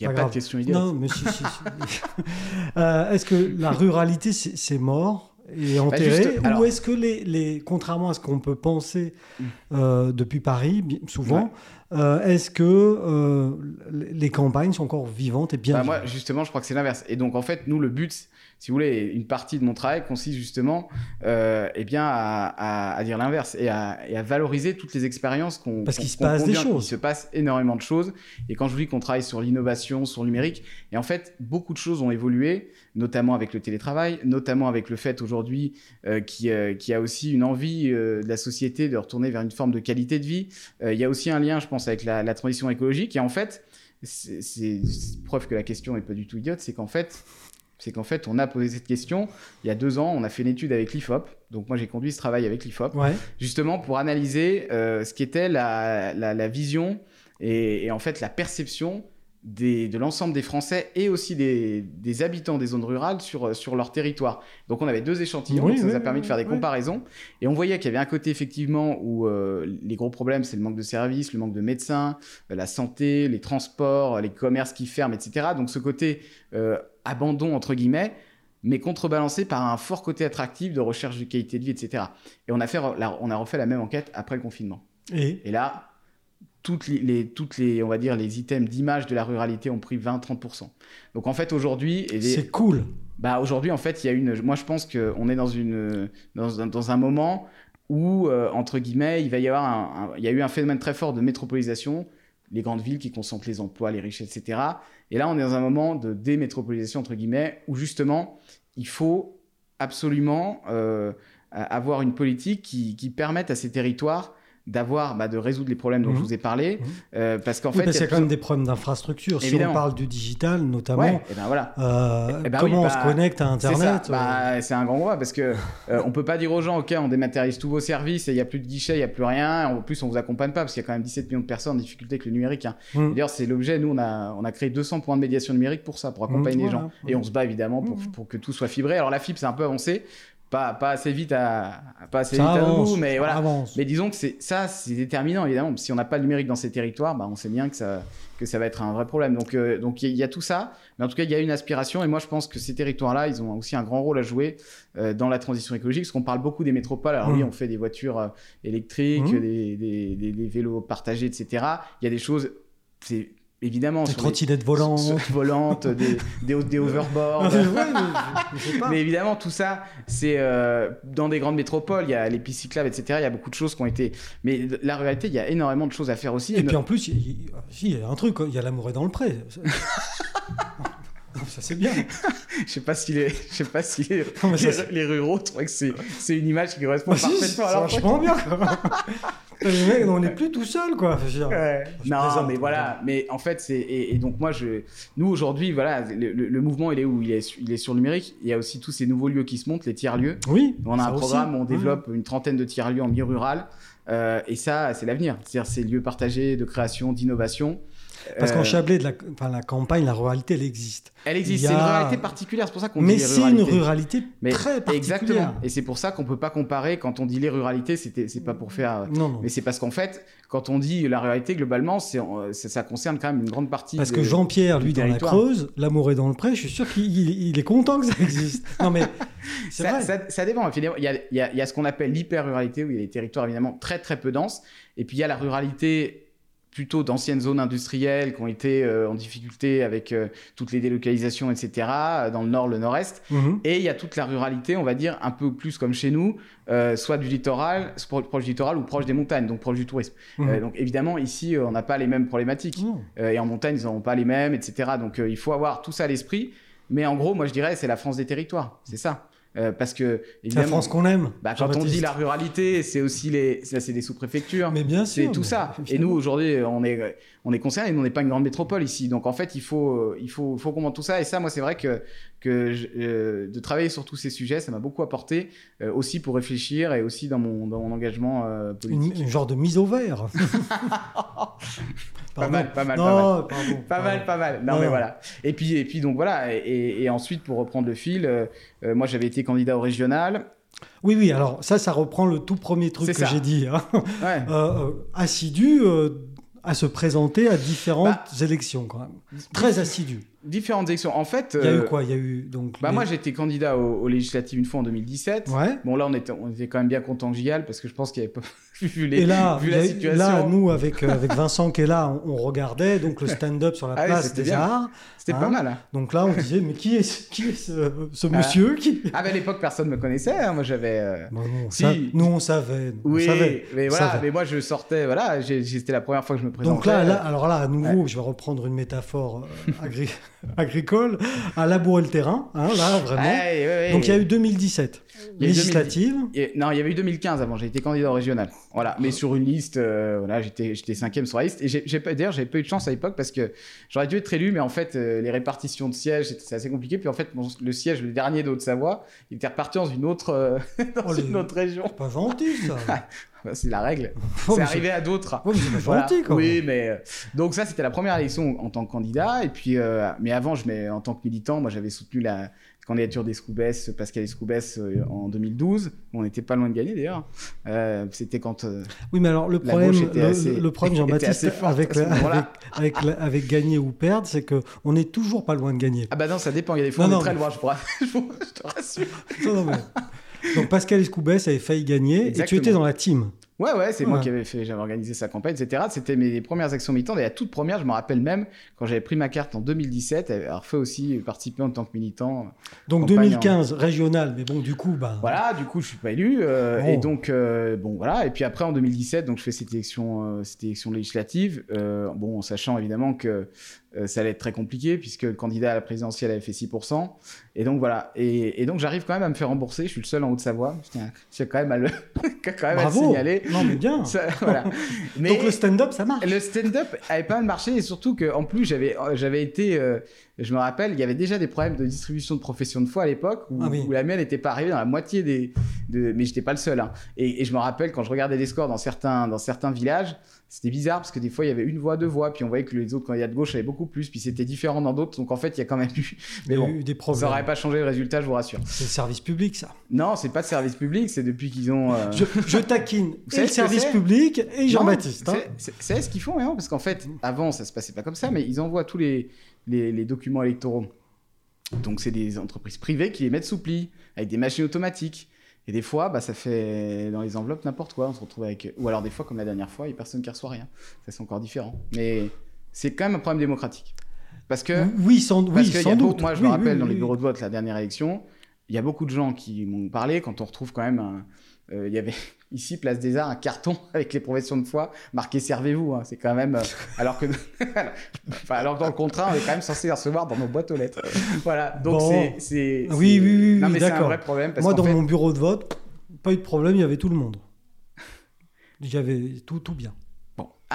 il n'y a pas, de question idiote. Non, mais si, si. euh, est-ce que la ruralité c'est mort et bah, enterré, ou est-ce que les, les, contrairement à ce qu'on peut penser mm. euh, depuis Paris, souvent, euh, est-ce que les campagnes sont encore vivantes et bien bah, Moi, justement, je crois que c'est l'inverse. Et donc, en fait, nous, le but, si vous voulez, une partie de mon travail consiste justement euh, eh bien, à, dire l'inverse et à, valoriser toutes les expériences qu'on Parce qu'il se passe des choses. Il se passe énormément de choses. Et quand je vous dis qu'on travaille sur l'innovation, sur le numérique, et en fait, beaucoup de choses ont évolué, notamment avec le télétravail, notamment avec le fait aujourd'hui euh, qu'il euh, y a aussi une envie euh, de la société de retourner vers une forme de qualité de vie. il y a aussi un lien, je pense, avec la, la transition écologique. Et en fait, c'est preuve que la question n'est pas du tout idiote, c'est qu'en fait, c'est qu'en fait, on a posé cette question il y a deux ans. On a fait une étude avec l'IFOP. Donc, moi, j'ai conduit ce travail avec l'IFOP, justement pour analyser euh, ce qu'était la, la, vision et, en fait la perception de l'ensemble des Français et aussi des, habitants des zones rurales sur, sur leur territoire. Donc on avait deux échantillons, ça nous a permis de faire des comparaisons. Et on voyait qu'il y avait un côté effectivement où euh, les gros problèmes, c'est le manque de services, le manque de médecins, euh, la santé, les transports, les commerces qui ferment, etc. Donc ce côté euh, abandon, entre guillemets, mais contrebalancé par un fort côté attractif de recherche de qualité de vie, etc. Et on a, fait, on a refait la même enquête après le confinement. Et, et là, toutes les, toutes les, on va dire, les items d'image de la ruralité ont pris 20-30%. Donc en fait, aujourd'hui... C'est cool bah, Aujourd'hui, en fait, il y a une... Moi, je pense qu'on est dans, une, dans, un, dans un moment où, euh, entre guillemets, il va y avoir un, il y a eu un phénomène très fort de métropolisation, les grandes villes qui concentrent les emplois, les richesses, etc. Et là, on est dans un moment de démétropolisation, entre guillemets, où justement, il faut absolument euh, avoir une politique qui, qui permette à ces territoires d'avoir, bah, de résoudre les problèmes dont je mhm. vous ai parlé. Mhm. Euh, parce qu'en fait. il y a quand même des problèmes d'infrastructure. Si on parle du digital, notamment. et eh ben voilà. Euh, eh ben comment on se bah, connecte à Internet bah, C'est un grand voie parce que euh, on peut pas dire aux gens, OK, on dématérialise tous vos services et il n'y a plus de guichet, il n'y a plus rien. En plus, on vous accompagne pas parce qu'il y a quand même 17 millions de personnes en difficulté avec le numérique. Hein. Mhm. D'ailleurs, c'est l'objet. Nous, on a, on a créé 200 points de médiation numérique pour ça, pour accompagner les gens. Et on se bat évidemment pour, pour que tout soit fibré. Alors, la fibre, c'est un peu avancé pas, pas assez vite à pas assez vite à mais voilà. Mais disons que c'est ça, c'est déterminant évidemment. Si on n'a pas le numérique dans ces territoires, bah, on sait bien que ça que ça va être un vrai problème. Donc euh, donc il y, a tout ça, mais en tout cas il y a une aspiration et moi je pense que ces territoires-là, ils ont aussi un grand rôle à jouer euh, dans la transition écologique, parce qu'on parle beaucoup des métropoles. Alors oui, mmh. on fait des voitures euh, électriques, mmh. des, des, des, des, vélos partagés, etc. Il y a des choses, c'est évidemment. Des trottinettes volantes. volantes, des, des, des overboards. mais évidemment, tout ça, c'est euh, dans des grandes métropoles, il y a les pistes cyclables, etc. Il y a beaucoup de choses qui ont été. Mais la réalité, il y a énormément de choses à faire aussi. Et, puis en plus, il y, a un truc, il y a l'amour est dans le pré. Ça c'est bien. je sais pas si les, je sais pas si les, les, ruraux trouvent que c'est, une image qui correspond bah, parfaitement à leur. Vachement bien. on n'est plus tout seul, quoi. Non, mais voilà. Mais en fait, c'est et, donc moi, je, nous aujourd'hui, voilà, le, mouvement, il est où? Il est, il est sur le numérique. Il y a aussi tous ces nouveaux lieux qui se montent, les tiers lieux. Oui. On a un programme, on développe une trentaine de tiers lieux en milieu rural. Euh, et ça, c'est l'avenir. C'est-à-dire ces lieux partagés de création, d'innovation. Parce qu'en euh, Chablais, de la, enfin, la campagne, la ruralité, elle existe. Elle existe. C'est une ruralité particulière. C'est pour ça qu'on dit Mais c'est une ruralité très particulière. Exactement. Et c'est pour ça qu'on peut pas comparer. Quand on dit les ruralités, c'est pas pour faire. Non, non. Mais c'est parce qu'en fait, quand on dit la ruralité, globalement, c'est, ça concerne quand même une grande partie. Parce que Jean-Pierre, lui, dans la Creuse, l'amour est dans le pré. Je suis sûr qu'il est content que ça existe. non, mais c'est ça, vrai. Ça, dépend. Il y a, il y a, il y a ce qu'on appelle l'hyper-ruralité, où il y a des territoires évidemment très très peu denses. Et puis il y a la ruralité plutôt d'anciennes zones industrielles qui ont été euh, en difficulté avec euh, toutes les délocalisations, etc., euh, dans le nord, le nord-est. Mhm. Et il y a toute la ruralité, on va dire, un peu plus comme chez nous, soit du littoral, soit proche du littoral ou proche des montagnes, donc proche du tourisme. Mhm. donc évidemment, ici, on n'a pas les mêmes problématiques. Et en montagne, ils n'auront pas les mêmes, etc. Donc il faut avoir tout ça à l'esprit. Mais en gros, moi, je dirais, c'est la France des territoires. C'est ça. Euh, parce que la France qu'on aime. Bah, quand on dit la ruralité, c'est aussi les, ça c'est des sous-préfectures. Mais bien sûr. C'est tout ça. Et nous aujourd'hui, on est, on est concernés. On n'est pas une grande métropole ici, donc en fait, il faut, il faut, faut comprendre tout ça. Et ça, moi, c'est vrai que que euh, de travailler sur tous ces sujets, ça m'a beaucoup apporté euh, aussi pour réfléchir et aussi dans mon, dans mon engagement politique. Une, genre de mise au vert. pas mal, pas mal, pas mal. pas mal, pas mal. Non, mais voilà. Et puis, et puis donc voilà. Et, et ensuite, pour reprendre le fil, moi, j'avais été candidat au régional. Oui, oui, alors ça, ça reprend le tout premier truc que j'ai dit. Hein. Euh, euh, assidu euh, à se présenter à différentes bah, élections, quand même. Très assidu. Différentes élections. En fait. Il y a eu quoi? Il y a eu donc. Bah, Moi, j'étais candidat aux, législatives une fois en 2017. Ouais. Bon, là, on était, on était quand même bien content que j'y aille parce que je pense qu'il y avait pas. vu, les, Et là, vu la situation. Là, nous, avec, avec Vincent qui est là, on, regardait donc le stand-up sur la ah place des Arts. C'était pas hein. mal. Hein. Donc là, on disait, mais qui est, qui est ce, ce monsieur qui... Ah, à l'époque, personne ne me connaissait. Hein. Moi, j'avais. Euh, non, nous, on savait. oui, on savait, mais voilà. Mais moi, je sortais. Voilà, c'était la première fois que je me présentais. Donc là, là alors là, à nouveau, je vais reprendre une métaphore euh, agricole, à labourer le terrain. Hein, là, vraiment. Donc il y a eu 2017. Législative Non, il y avait eu 2015 avant. J'ai été candidat au régional. Voilà, mais sur une liste, euh, voilà, j'étais, j'étais cinquième sur la liste. Et j'ai, d'ailleurs, j'avais pas eu de chance à l'époque parce que j'aurais dû être élu, mais en fait, euh, les répartitions de sièges, c'est assez compliqué. Puis en fait, le siège, le dernier de Haute-Savoie, il était reparti dans une autre, euh, dans oh, une autre région. Pas gentil, ça. C'est la règle. c'est arrivé à d'autres. quoi. Oui, mais donc ça, c'était la première élection en tant que candidat. Et puis, mais avant, je mets en tant que militant, moi, j'avais soutenu la, candidature d'Escoubès, Pascal Escoubès euh, en 2012. On n'était pas loin de gagner d'ailleurs. Euh, c'était quand. Euh, oui, mais alors le problème, le, problème Jean-Baptiste, avec, avec, avec, gagner ou perdre, c'est qu'on est toujours pas loin de gagner. Ah bah non, ça dépend. Il y a des fois, on est très loin, je, pourrais... je te rassure. Non, non, mais... Donc Pascal Escoubès avait failli gagner et tu étais dans la team. Ouais, ouais, c'est moi qui avais fait, j'avais organisé sa campagne, etc. C'était mes premières actions militantes. Et la toute première, je me rappelle même, quand j'avais pris ma carte en 2017, avoir fait aussi participer en tant que militant. Donc 2015, régional, mais bon, du coup, bah. Voilà, du coup, je suis pas élu. Euh, et donc, euh, bon, voilà. Et puis après, en 2017, donc je fais cette élection, euh, cette élection législative. bon, en sachant évidemment que ça allait être très compliqué puisque le candidat à la présidentielle avait fait 6%. Et donc voilà. Et, donc j'arrive quand même à me faire rembourser. Je suis le seul en Haute-Savoie. Je tiens, quand même à le, quand même Bravo. signaler. Non mais bien. voilà. Mais donc le stand-up ça marche. Le stand-up avait pas mal marché et surtout qu'en plus j'avais j'avais été euh, je me rappelle, il y avait déjà des problèmes de distribution de profession de foi à l'époque où, ah la mienne n'était pas arrivée dans la moitié des. De, mais j'étais pas le seul. Hein. Et, et, je me rappelle quand je regardais les scores dans certains, dans certains villages, c'était bizarre parce que des fois il y avait une voix, deux voix, puis on voyait que les autres candidats de gauche avaient beaucoup plus, puis c'était différent dans d'autres. Donc en fait, il y a quand même eu. Mais bon, eu des problèmes. Ça n'aurait pas changé le résultat, je vous rassure. C'est le service public, ça. Non, c'est pas de service public, c'est depuis qu'ils ont. Euh, je, taquine. C'est le service public et Jean-Baptiste. Hein. C'est ce qu'ils font, hein, parce qu'en fait, avant, ça se passait pas comme ça, mais ils envoient tous les, les, les documents électoraux. Donc c'est des entreprises privées qui les mettent sous pli, avec des machines automatiques. Et des fois, bah, ça fait dans les enveloppes n'importe quoi. On se retrouve avec. Ou alors des fois, comme la dernière fois, il n'y a personne qui reçoit rien. Ça, c'est encore différent. Mais c'est quand même un problème démocratique. Parce que. Oui, sans, oui, sans doute. moi, je me rappelle dans les bureaux de vote, la dernière élection, il y a beaucoup de gens qui m'ont parlé quand on retrouve quand même un. Euh, il y avait ici, Place des Arts, un carton avec les professions de foi marqué Servez-vous. Hein. C'est quand même. Euh, alors que. enfin, alors dans le contrat, on est quand même censé recevoir dans nos boîtes aux lettres. voilà. Donc c'est. Oui, oui, oui. Non, mais c'est un vrai problème. Moi, dans mon bureau de vote, pas eu de problème, il y avait tout le monde. J'avais tout, tout bien.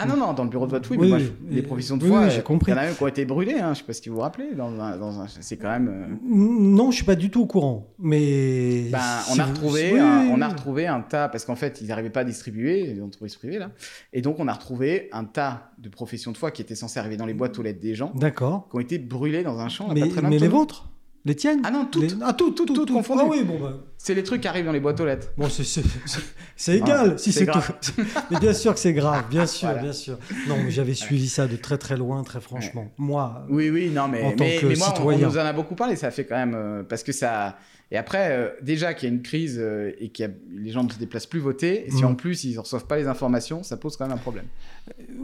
Ah non, non, dans le bureau de vote, oui, mais moi, les professions de foi, j'ai compris. il y en a même qui ont été brûlées, hein, je sais pas si vous vous rappelez, dans dans c'est quand même... Euh, non, je suis pas du tout au courant, mais... Ben, on, a retrouvé un, on a retrouvé un tas, parce qu'en fait, ils n'arrivaient pas à distribuer, les entreprises privées, là, et donc on a retrouvé un tas de professions de foi qui étaient censées arriver dans les boîtes aux lettres des gens, D'accord. qui ont été brûlées dans un champ. Mais, mais les vôtres? Les tiennes Ah non, toutes. Ah, toutes, toutes, toutes, confondues. Ah oui, bon, bah. C'est les trucs qui arrivent dans les boîtes aux lettres. Bon, c'est égal ah, si c'est tout. mais bien sûr que c'est grave, bien sûr, bien sûr. Non, mais j'avais suivi ça de très très loin, très franchement. Moi, oui, oui, non, mais, en tant que moi, citoyen. On, nous en a beaucoup parlé, ça fait quand même. Euh, parce que ça. Et après, euh, déjà qu'il y a une crise euh, et que les gens ne se déplacent plus voter, et si mm. en plus ils ne reçoivent pas les informations, ça pose quand même un problème.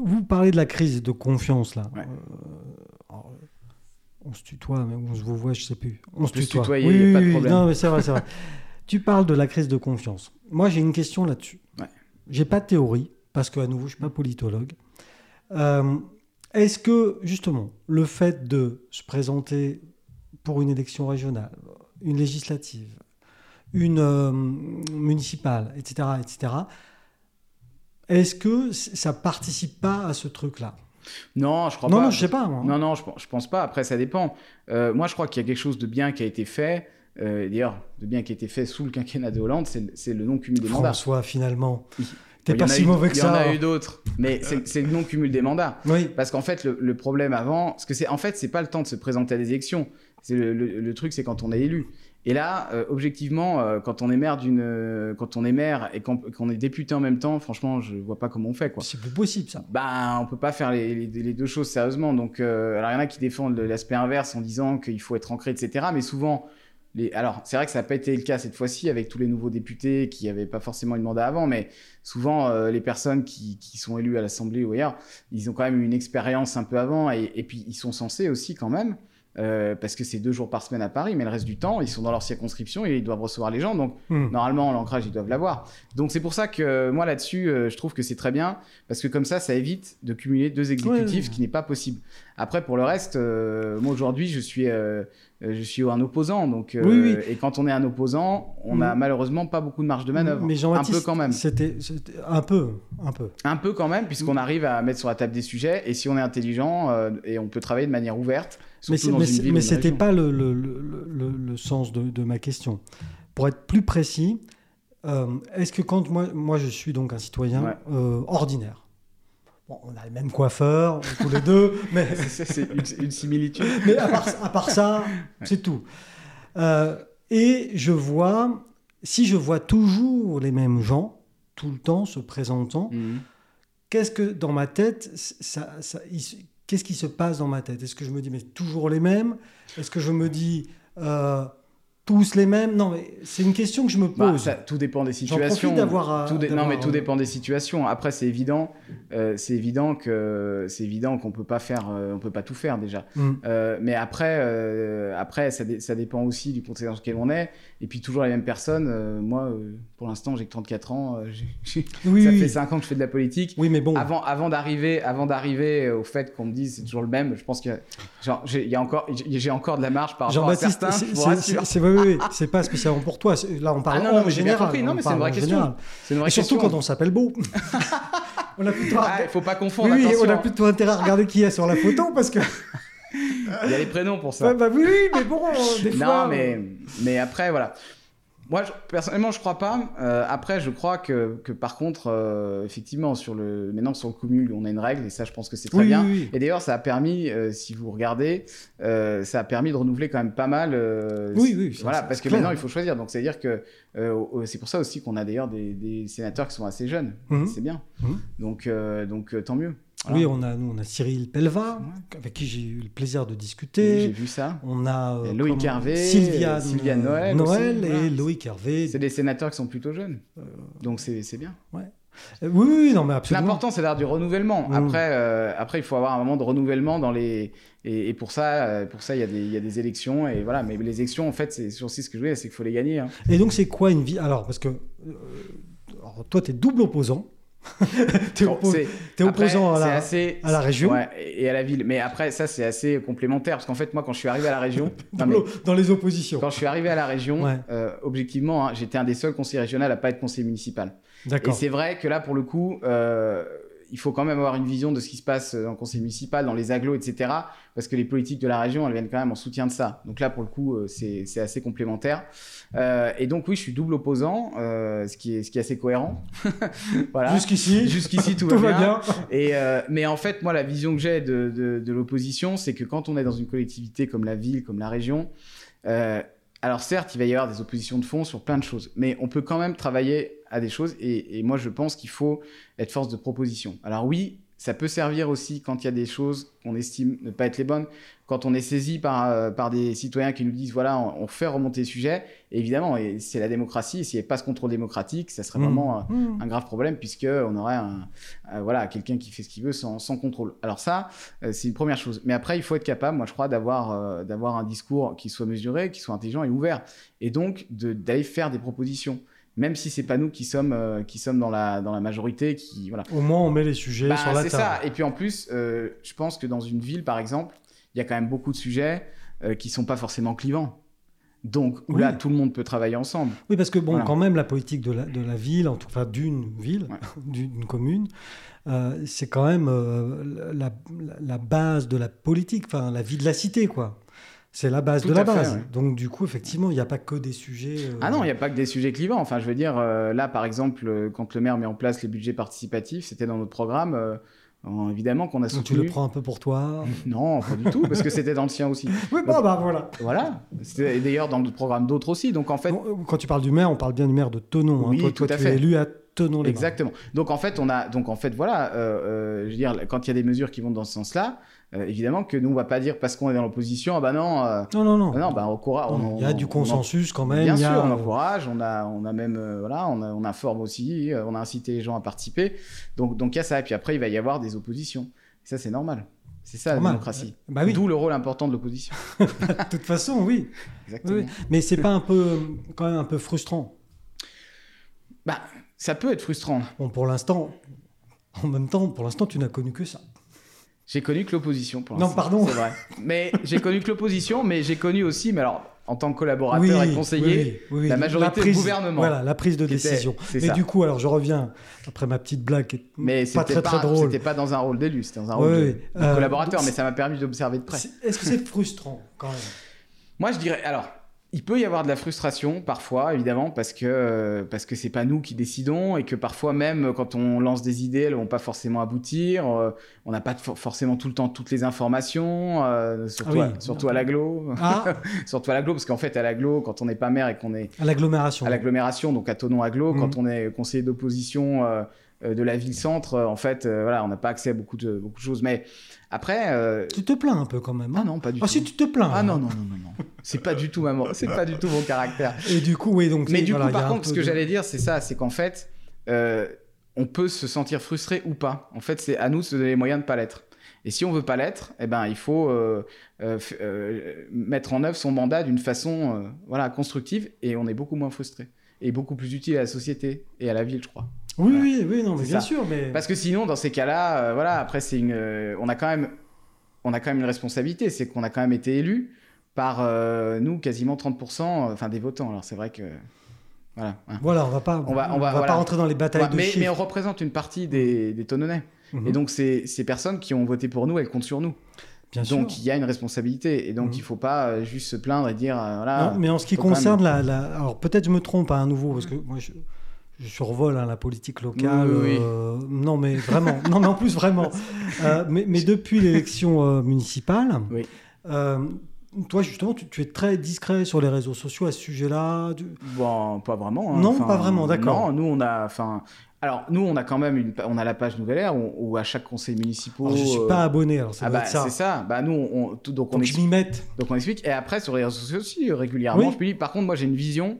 Vous parlez de la crise de confiance là. On se tutoie, mais on se voit, je sais plus. On, se tutoie. oui, pas de problème. Non, mais c'est vrai, c'est vrai. tu parles de la crise de confiance. Moi, j'ai une question là-dessus. Ouais. J'ai pas de théorie, parce qu'à nouveau, je suis pas politologue. Euh, est-ce que, justement, le fait de se présenter pour une élection régionale, une législative, une euh, municipale, etc., etc., est-ce que ça participe pas à ce truc-là? Non, je crois pas. Non, je sais pas. Non, non, je, je, pense pas. Après, ça dépend. Euh, moi, je crois qu'il y a quelque chose de bien qui a été fait. Euh, d'ailleurs, de bien qui a été fait sous le quinquennat de Hollande, c'est le non-cumul des mandats. François, finalement. T'es pas si mauvais que ça. Il y en a eu d'autres, mais c'est le non-cumul des mandats. Oui. Parce qu'en fait, le, problème avant, parce que c'est en fait, c'est pas le temps de se présenter à des élections. Le, le, truc, c'est quand on est élu. Et là, euh, objectivement, euh, quand on est maire d'une, euh, quand on est maire et qu'on est député en même temps, franchement, je vois pas comment on fait quoi. C'est plus possible ça. Ben, on peut pas faire les, deux choses sérieusement. Donc, alors il y en a qui défendent l'aspect inverse en disant qu'il faut être ancré, etc. Mais souvent, les... alors c'est vrai que ça n'a pas été le cas cette fois-ci avec tous les nouveaux députés qui n'avaient pas forcément une mandat avant, mais souvent les personnes qui, qui, sont élues à l'Assemblée ou ailleurs, ils ont quand même eu une expérience un peu avant et, et puis ils sont censés aussi quand même. Euh, parce que c'est deux jours par semaine à Paris, mais le reste du temps, ils sont dans leur circonscription et ils doivent recevoir les gens. Donc, hmm. normalement, l'ancrage, ils doivent l'avoir. Donc, c'est pour ça que moi, là-dessus, euh, je trouve que c'est très bien, parce que comme ça, ça évite de cumuler deux exécutifs, ce qui n'est pas possible. Après, pour le reste, euh, moi, aujourd'hui, je suis, je suis un opposant. Donc, Et quand on est un opposant, on n'a hmm. malheureusement pas beaucoup de marge de manœuvre. Mais un peu quand même. C'était un peu, un peu. Un peu quand même, puisqu'on arrive à mettre sur la table des sujets. Et si on est intelligent et on peut travailler de manière ouverte, mais ce n'était pas le, le, le, le, sens de, de, ma question. Pour être plus précis, euh, est-ce que quand moi, moi je suis donc un citoyen euh, ordinaire, bon, on a le même coiffeur tous les deux, mais c'est une, similitude. mais à part, à part ça, c'est tout. Euh, et je vois, si je vois toujours les mêmes gens tout le temps se présentant, mhm. qu'est-ce que dans ma tête, ça, ça, qu'est-ce qui se passe dans ma tête? Est-ce que je me dis, mais toujours les mêmes? Est-ce que je me dis, euh, tous les mêmes Non, mais c'est une question que je me bah, pose. tout dépend des situations. d'avoir. Non, mais tout dépend des situations. Après, c'est évident, euh, c'est évident que c'est évident qu'on peut pas faire, euh, on peut pas tout faire déjà. Mm. Euh, mais après, après, ça, ça, dépend aussi du contexte dans lequel on est. Et puis toujours les mêmes personnes. moi, pour l'instant, j'ai que 34 ans. oui, ça fait 5 ans que je fais de la politique. Oui, mais bon. Avant, avant d'arriver, avant d'arriver au fait qu'on me dise c'est toujours le même, je pense que j'ai, encore, j'ai encore de la marge par rapport à certains. C'est oui, c'est pas spécialement pour toi. Là, on parle ah, en général. Non, mais c'est une vraie question. Une vraie Et surtout quand on s'appelle beau. on a plutôt. Ah, il faut pas confondre. Oui, on a plutôt intérêt à regarder qui est sur la photo parce que. Il y a les prénoms pour ça. bah oui, mais bon, des fois. Non, mais, mais après, voilà. Moi, personnellement, je crois pas. Euh, après, je crois que, que par contre, euh, effectivement, sur le, maintenant sur le cumul, on a une règle, et ça, je pense que c'est très bien. Et d'ailleurs, ça a permis, euh, si vous regardez, ça a permis de renouveler quand même pas mal. oui, oui. Voilà, parce que maintenant, il faut choisir. Donc, c'est-à-dire que c'est pour ça aussi qu'on a d'ailleurs des, des, sénateurs qui sont assez jeunes. Mhm. C'est bien. Mhm. Donc, donc tant mieux. Oui, on a, nous, on a Cyril Pelva, avec qui j'ai eu le plaisir de discuter. j'ai vu ça. On a euh, Loïc Hervé, Sylviane, Noël, Noël et Loïc Hervé. C'est des sénateurs qui sont plutôt jeunes. Euh, Donc c'est bien. Ouais. Euh, oui, oui, non, mais absolument. L'important, c'est d'avoir du renouvellement. Après, après, il faut avoir un moment de renouvellement dans les. Et, pour ça, pour ça, il y, a des, il y a des élections et voilà. Mais les élections, en fait, c'est aussi ce que je veux, c'est qu'il faut les gagner. Hein. Et donc, c'est quoi une vie? Alors, parce que alors, toi, tu es double opposant. t'es opposant à la, à la région et à la ville. Mais après, ça, c'est assez complémentaire. Parce qu'en fait, moi, quand je suis arrivé à la région. dans, les oppositions. Quand je suis arrivé à la région, euh, objectivement, hein, j'étais un des seuls conseillers régionaux à pas être conseiller municipal. Et c'est vrai que là, pour le coup, euh, il faut quand même avoir une vision de ce qui se passe dans le conseil municipal, dans les agglos, etc. Parce que les politiques de la région, elles viennent quand même en soutien de ça. Donc là, pour le coup, euh, c'est assez complémentaire. Euh, et donc, oui, je suis double opposant, euh, ce, qui est, ce qui est assez cohérent. voilà. Jusqu'ici. Jusqu'ici, tout, va, bien. Et, mais en fait, moi, la vision que j'ai de, de, de l'opposition, c'est que quand on est dans une collectivité comme la ville, comme la région, alors certes, il va y avoir des oppositions de fond sur plein de choses, mais on peut quand même travailler à des choses. Et, moi, je pense qu'il faut être force de proposition. Alors oui, ça peut servir aussi quand il y a des choses qu'on estime ne pas être les bonnes, quand on est saisi par, euh, par des citoyens qui nous disent voilà, on, fait remonter le sujet. Et évidemment, c'est la démocratie. S'il n'y avait pas ce contrôle démocratique, ça serait mmh. vraiment euh, mmh. un grave problème puisqu'on aurait un, euh, voilà, quelqu'un qui fait ce qu'il veut sans, sans, contrôle. Alors ça, c'est une première chose. Mais après, il faut être capable, moi je crois, d'avoir d'avoir un discours qui soit mesuré, qui soit intelligent et ouvert. Et donc d'aller faire des propositions même si c'est pas nous qui sommes euh, qui sommes dans la dans la majorité qui voilà. Au moins on met les sujets bah, sur la table c'est ça. et puis en plus euh, je pense que dans une ville par exemple il y a quand même beaucoup de sujets euh, qui sont pas forcément clivants. Donc là tout le monde peut travailler ensemble. Oui parce que bon quand même la politique de la, de la ville en tout cas d'une ville d'une commune c'est quand même la, la, base de la politique enfin la vie de la cité quoi c'est la base de la base. Donc du coup, effectivement, il n'y a pas que des sujets. Euh, ah non, il n'y a pas que des sujets clivants. Enfin, je veux dire, euh, là, par exemple, euh, quand le maire met en place les budgets participatifs, c'était dans notre programme. évidemment qu'on a soutenu. tu le prends un peu pour toi Non, pas du tout, parce que c'était dans le sien aussi. Oui, bon, bah voilà. Voilà. C'était d'ailleurs dans d'autres programmes d'autres aussi. Donc en fait. quand tu parles du maire, on parle bien du maire de Tonon. Hein. Oui, toi, tout à tu fait. Es élu à Tonon les Exactement. Donc en fait, on a, donc en fait, voilà, je veux dire, quand il y a des mesures qui vont dans ce sens-là, euh, évidemment que nous, on va pas dire parce qu'on est dans l'opposition, ah bah non, euh, non, non, non. Bah non bah, on, il y a du consensus quand même. Bien sûr, on encourage, on a, on a même, euh, voilà, on, a, on informe aussi, on a incité les gens à participer. Donc, donc il y a ça. Et puis après, il va y avoir des oppositions. Et ça, c'est normal. C'est ça la démocratie. Bah, oui. D'où le rôle important de l'opposition. de toute façon, oui. Exactement. Oui. Mais c'est pas un peu, quand même un peu frustrant. Bah, ça peut être frustrant. Bon, pour l'instant, en même temps, pour l'instant, tu n'as connu que ça. J'ai connu que l'opposition pour l'instant. Non, pardon. C'est vrai. Mais j'ai connu que l'opposition, mais j'ai connu aussi, mais alors en tant que collaborateur et conseiller, la majorité du gouvernement. Voilà, la prise de décision. Mais du coup, alors je reviens après ma petite blague, mais pas très très drôle. C'était pas dans un rôle d'élu, c'était dans un rôle de, euh, collaborateur, mais ça m'a permis d'observer de près. Est-ce que c'est frustrant quand même? Moi, je dirais. Alors, il peut y avoir de la frustration parfois, évidemment, parce que euh, parce que c'est pas nous qui décidons et que parfois même quand on lance des idées, elles vont pas forcément aboutir. Euh, on n'a pas forcément tout le temps toutes les informations, euh, surtout, ah à, surtout à l'aglo, ah. surtout à l'aglo, parce qu'en fait à l'aglo, quand on n'est pas maire et qu'on est à l'agglomération, à l'agglomération, donc à Tonon aglo, quand mmh. on est conseiller d'opposition de la ville-centre, en fait, voilà, on n'a pas accès à beaucoup de beaucoup de choses, mais après. Euh, tu te plains un peu quand même. Hein ah non, pas du ah, tout. Ah si tu te plains. Ah non, non, non, non, non. c'est pas du tout maman. C'est pas du tout mon caractère. Et du coup, oui, donc. Mais du coup, par contre, ce que j'allais dire, c'est ça, c'est qu'en fait, euh, on peut se sentir frustré ou pas. En fait, c'est à nous de se donner les moyens de pas l'être. Et si on veut pas l'être, eh ben, il faut euh, mettre en œuvre son mandat d'une façon, voilà, constructive, et on est beaucoup moins frustré et beaucoup plus utile à la société et à la ville, je crois. Oui, oui, oui, non, mais bien sûr, mais parce que sinon, dans ces cas-là, euh, voilà, après, c'est une, euh, on a quand même, on a quand même une responsabilité, c'est qu'on a quand même été élu par euh, nous quasiment 30%, enfin des votants. Alors c'est vrai que voilà. Hein. Voilà, on va pas, on va, on va, pas rentrer dans les batailles de mais, chiffres. mais on représente une partie des, des Tononnais. Mhm. Et donc ces, ces personnes qui ont voté pour nous, elles comptent sur nous. Bien donc il y a une responsabilité et donc mhm. il faut pas juste se plaindre et dire voilà. Non, mais en ce qui concerne la, la, alors peut-être je me trompe à nouveau parce que moi je je survole hein, la politique locale. Euh, non, mais vraiment. non, mais en plus, vraiment. Euh, mais, mais, depuis l'élection euh, municipale, toi, justement, tu, es très discret sur les réseaux sociaux à ce sujet-là Bon, pas vraiment. Hein. Non, pas vraiment, d'accord. Non, nous, on a. Enfin, alors, nous, on a quand même une, on a la page Nouvelle Air où, à chaque conseil municipal. Je je suis pas abonné, alors ah bah, C'est ça. Bah, nous, on, tout, donc, on donc explique. Donc, on explique. Et après, sur les réseaux sociaux aussi, régulièrement, je publie. Par contre, moi, j'ai une vision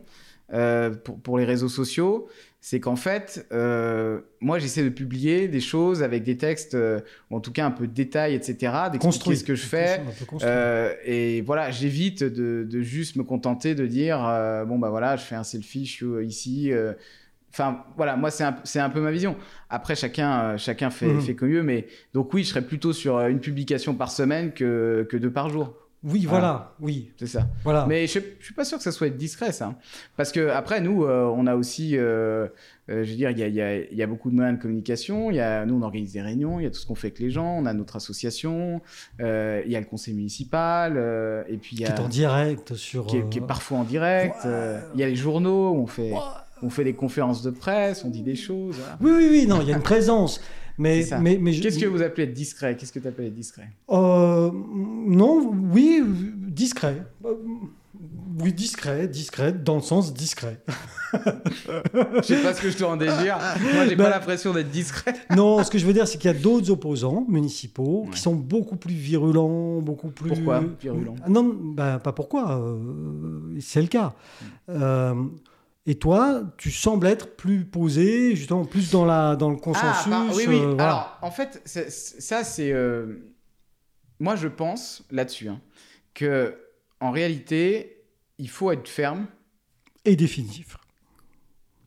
euh, pour, pour, les réseaux sociaux, c'est qu'en fait, euh, moi, j'essaie de publier des choses avec des textes, euh, ou en tout cas un peu de détails, etc., d'expliquer ce que je fais. et voilà, j'évite de, de, juste me contenter de dire, bon, bah voilà, je fais un selfie, je suis ici Enfin, voilà, moi, c'est un, un, peu ma vision. Après, chacun, chacun fait, mmh. fait comme mieux, mais donc oui, je serais plutôt sur une publication par semaine que, que deux par jour. Oui, voilà, oui. C'est ça. Voilà. Mais je, je suis pas sûr que ça soit discret, ça. Parce que après, nous, euh, on a aussi, euh, euh, je veux dire, il y a, y, a, y a, beaucoup de moyens de communication. Il y a, nous, on organise des réunions. Il y a tout ce qu'on fait avec les gens. On a notre association. Il y a le conseil municipal. et puis il y a. Qui est en direct sur. Qui est, parfois en direct. Il y a les journaux. On fait. On fait des conférences de presse, on dit des choses. Oui, oui, oui, non, il y a une présence. Mais, mais, mais Qu'est-ce que vous appelez discret? Qu'est-ce que tu appelles discret? Euh, Non, oui, discret. Euh, oui, discret, discret, dans le sens discret. je sais pas ce que je te rendais dire. Moi, j'ai pas ben, l'impression d'être discret. non, ce que je veux dire, c'est qu'il y a d'autres opposants municipaux qui sont beaucoup plus virulents, beaucoup plus. Pourquoi virulents? Non, ben, pas pourquoi. Euh, c'est le cas. Euh, et toi, tu sembles être plus posé, justement, plus dans, la, dans le consensus. Ah, bah, oui, oui. Euh, Alors, en fait, ça, c'est. Euh, moi, je pense là-dessus hein, que, en réalité, il faut être ferme. Et définitif.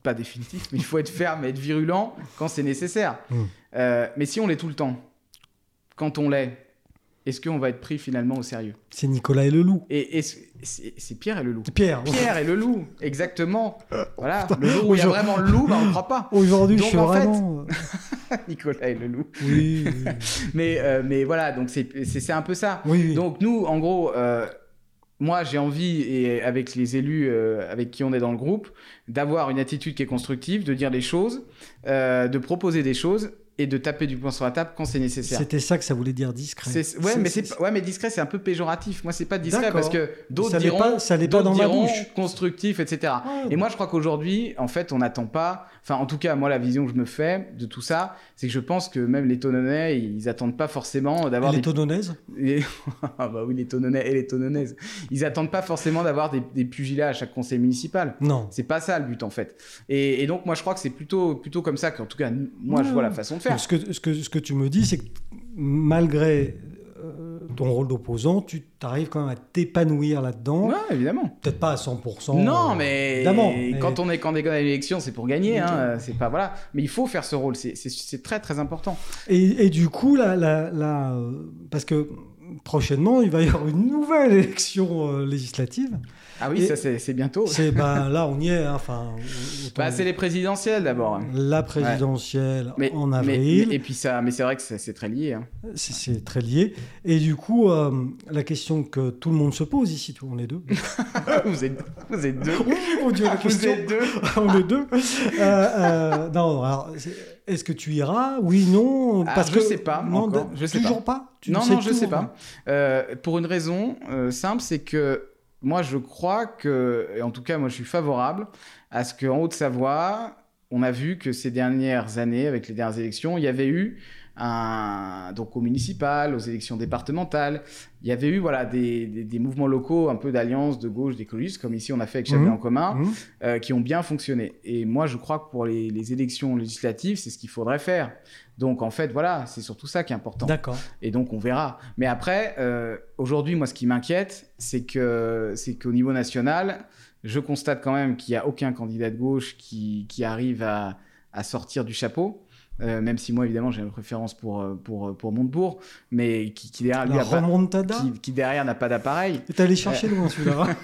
Pas définitif, mais il faut être ferme et être virulent quand c'est nécessaire. Hmm. Euh, mais si on l'est tout le temps, quand on l'est, est-ce qu'on va être pris finalement au sérieux? C'est Nicolas et le loup. Et, c'est Pierre et le loup. Pierre. Pierre et le loup, exactement. Voilà. Le jour où il y a vraiment le loup, bah, on ne croit pas. Aujourd'hui, je suis vraiment. Nicolas et le loup. Oui. mais, euh, mais voilà, donc c'est un peu ça. Oui, Donc nous, en gros. Euh, moi, j'ai envie, et avec les élus euh, avec qui on est dans le groupe, d'avoir une attitude qui est constructive, de dire des choses, de proposer des choses, et de taper du poing sur la table quand c'est nécessaire. C'était ça que ça voulait dire discret. Ouais, mais c'est ouais, mais discret c'est un peu péjoratif. Moi c'est pas discret parce que d'autres diront pas, ça pas dans diront ma constructif, etc. et moi je crois qu'aujourd'hui en fait on n'attend pas. Enfin en tout cas moi la vision que je me fais de tout ça, c'est que je pense que même les Tononnais ils attendent pas forcément d'avoir les des... Tononnaises. ah bah oui les Tononnais et les Tonnonnaises. Ils attendent pas forcément d'avoir des, des, pugilats à chaque conseil municipal. Non. C'est pas ça le but en fait. Et, et donc moi je crois que c'est plutôt plutôt comme ça qu'en tout cas moi je vois la façon de faire. Ce que, ce que ce que tu me dis, c'est que malgré euh, ton rôle d'opposant, tu arrives quand même à t'épanouir là-dedans. Oui, évidemment. Peut-être pas à 100%. Non, mais, quand on est candidat à l'élection, c'est pour gagner. Hein, c'est pas voilà. Mais il faut faire ce rôle. C'est très très important. Et, du coup, là, là, parce que prochainement, il va y avoir une nouvelle élection euh, législative. Ah oui, ça c'est bientôt. C'est ben, là on y est. Hein, enfin, bah, c'est les présidentielles d'abord. La présidentielle en avril. et puis ça, mais c'est vrai que c'est très lié. Hein. C'est très lié. Et du coup, euh, la question que tout le monde se pose ici, on est deux. vous êtes vous êtes deux. Oh, Dieu, la question. Vous êtes deux. on est deux. Euh, euh, non, alors. Est-ce que tu iras? Oui, non ah, Parce que je sais pas. Non, encore. Je sais toujours pas? tu non, non, je sais pas. pour une raison simple, c'est que moi, je crois que, en tout cas, moi, je suis favorable à ce qu'en Haute-Savoie, on a vu que ces dernières années, avec les dernières élections, il y avait eu un, donc au municipal, aux élections départementales, il y avait eu voilà des, des, mouvements locaux un peu d'alliance de gauche, d'écologistes, comme ici on a fait avec Chablais mmh. en commun, mmh. euh, qui ont bien fonctionné. Et moi, je crois que pour les, les élections législatives, c'est ce qu'il faudrait faire. Donc en fait, voilà, c'est surtout ça qui est important. D'accord. Et donc on verra. Mais après, euh, aujourd'hui, moi, ce qui m'inquiète, c'est que c'est qu'au niveau national, je constate quand même qu'il n'y a aucun candidat de gauche qui, qui arrive à, à sortir du chapeau. Euh, même si moi évidemment j'ai une préférence pour euh, pour pour Montebourg, mais qui, qui derrière lui a pas, qui, qui, derrière n'a pas d'appareil. T'es allé chercher loin celui-là.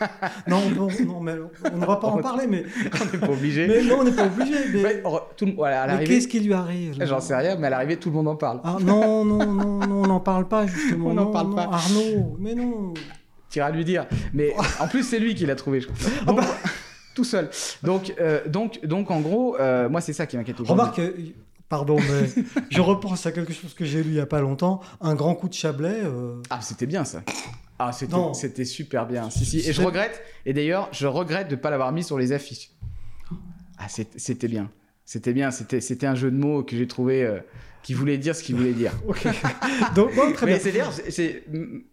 Non, non, non, mais on ne va pas en parler, mais on n'est pas obligé. Mais non, on n'est pas obligé. Mais, tout, voilà, mais qu'est-ce qui lui arrive J'en sais rien, mais à l'arrivée tout le monde en parle. Ah, non, non, non, non, on n'en parle pas justement. on n'en parle pas. Arnaud, mais non. Tu iras lui dire. Mais en plus c'est lui qui l'a trouvé, je crois. Ah bah. tout seul. Donc, euh, donc, donc, en gros, euh, moi, c'est ça qui m'inquiète Remarque, Pardon, mais je repense à quelque chose que j'ai lu il y a pas longtemps. Un grand coup de Chablais. Euh, ah, c'était bien ça. Ah, c'était super bien. Si, si. Et je regrette, et d'ailleurs, je regrette de ne pas l'avoir mis sur les affiches. Ah, c'était bien. C'était bien. C'était un jeu de mots que j'ai trouvé. Euh, qui voulait dire ce qu'il voulait dire. Donc, très Mais c'est-à-dire,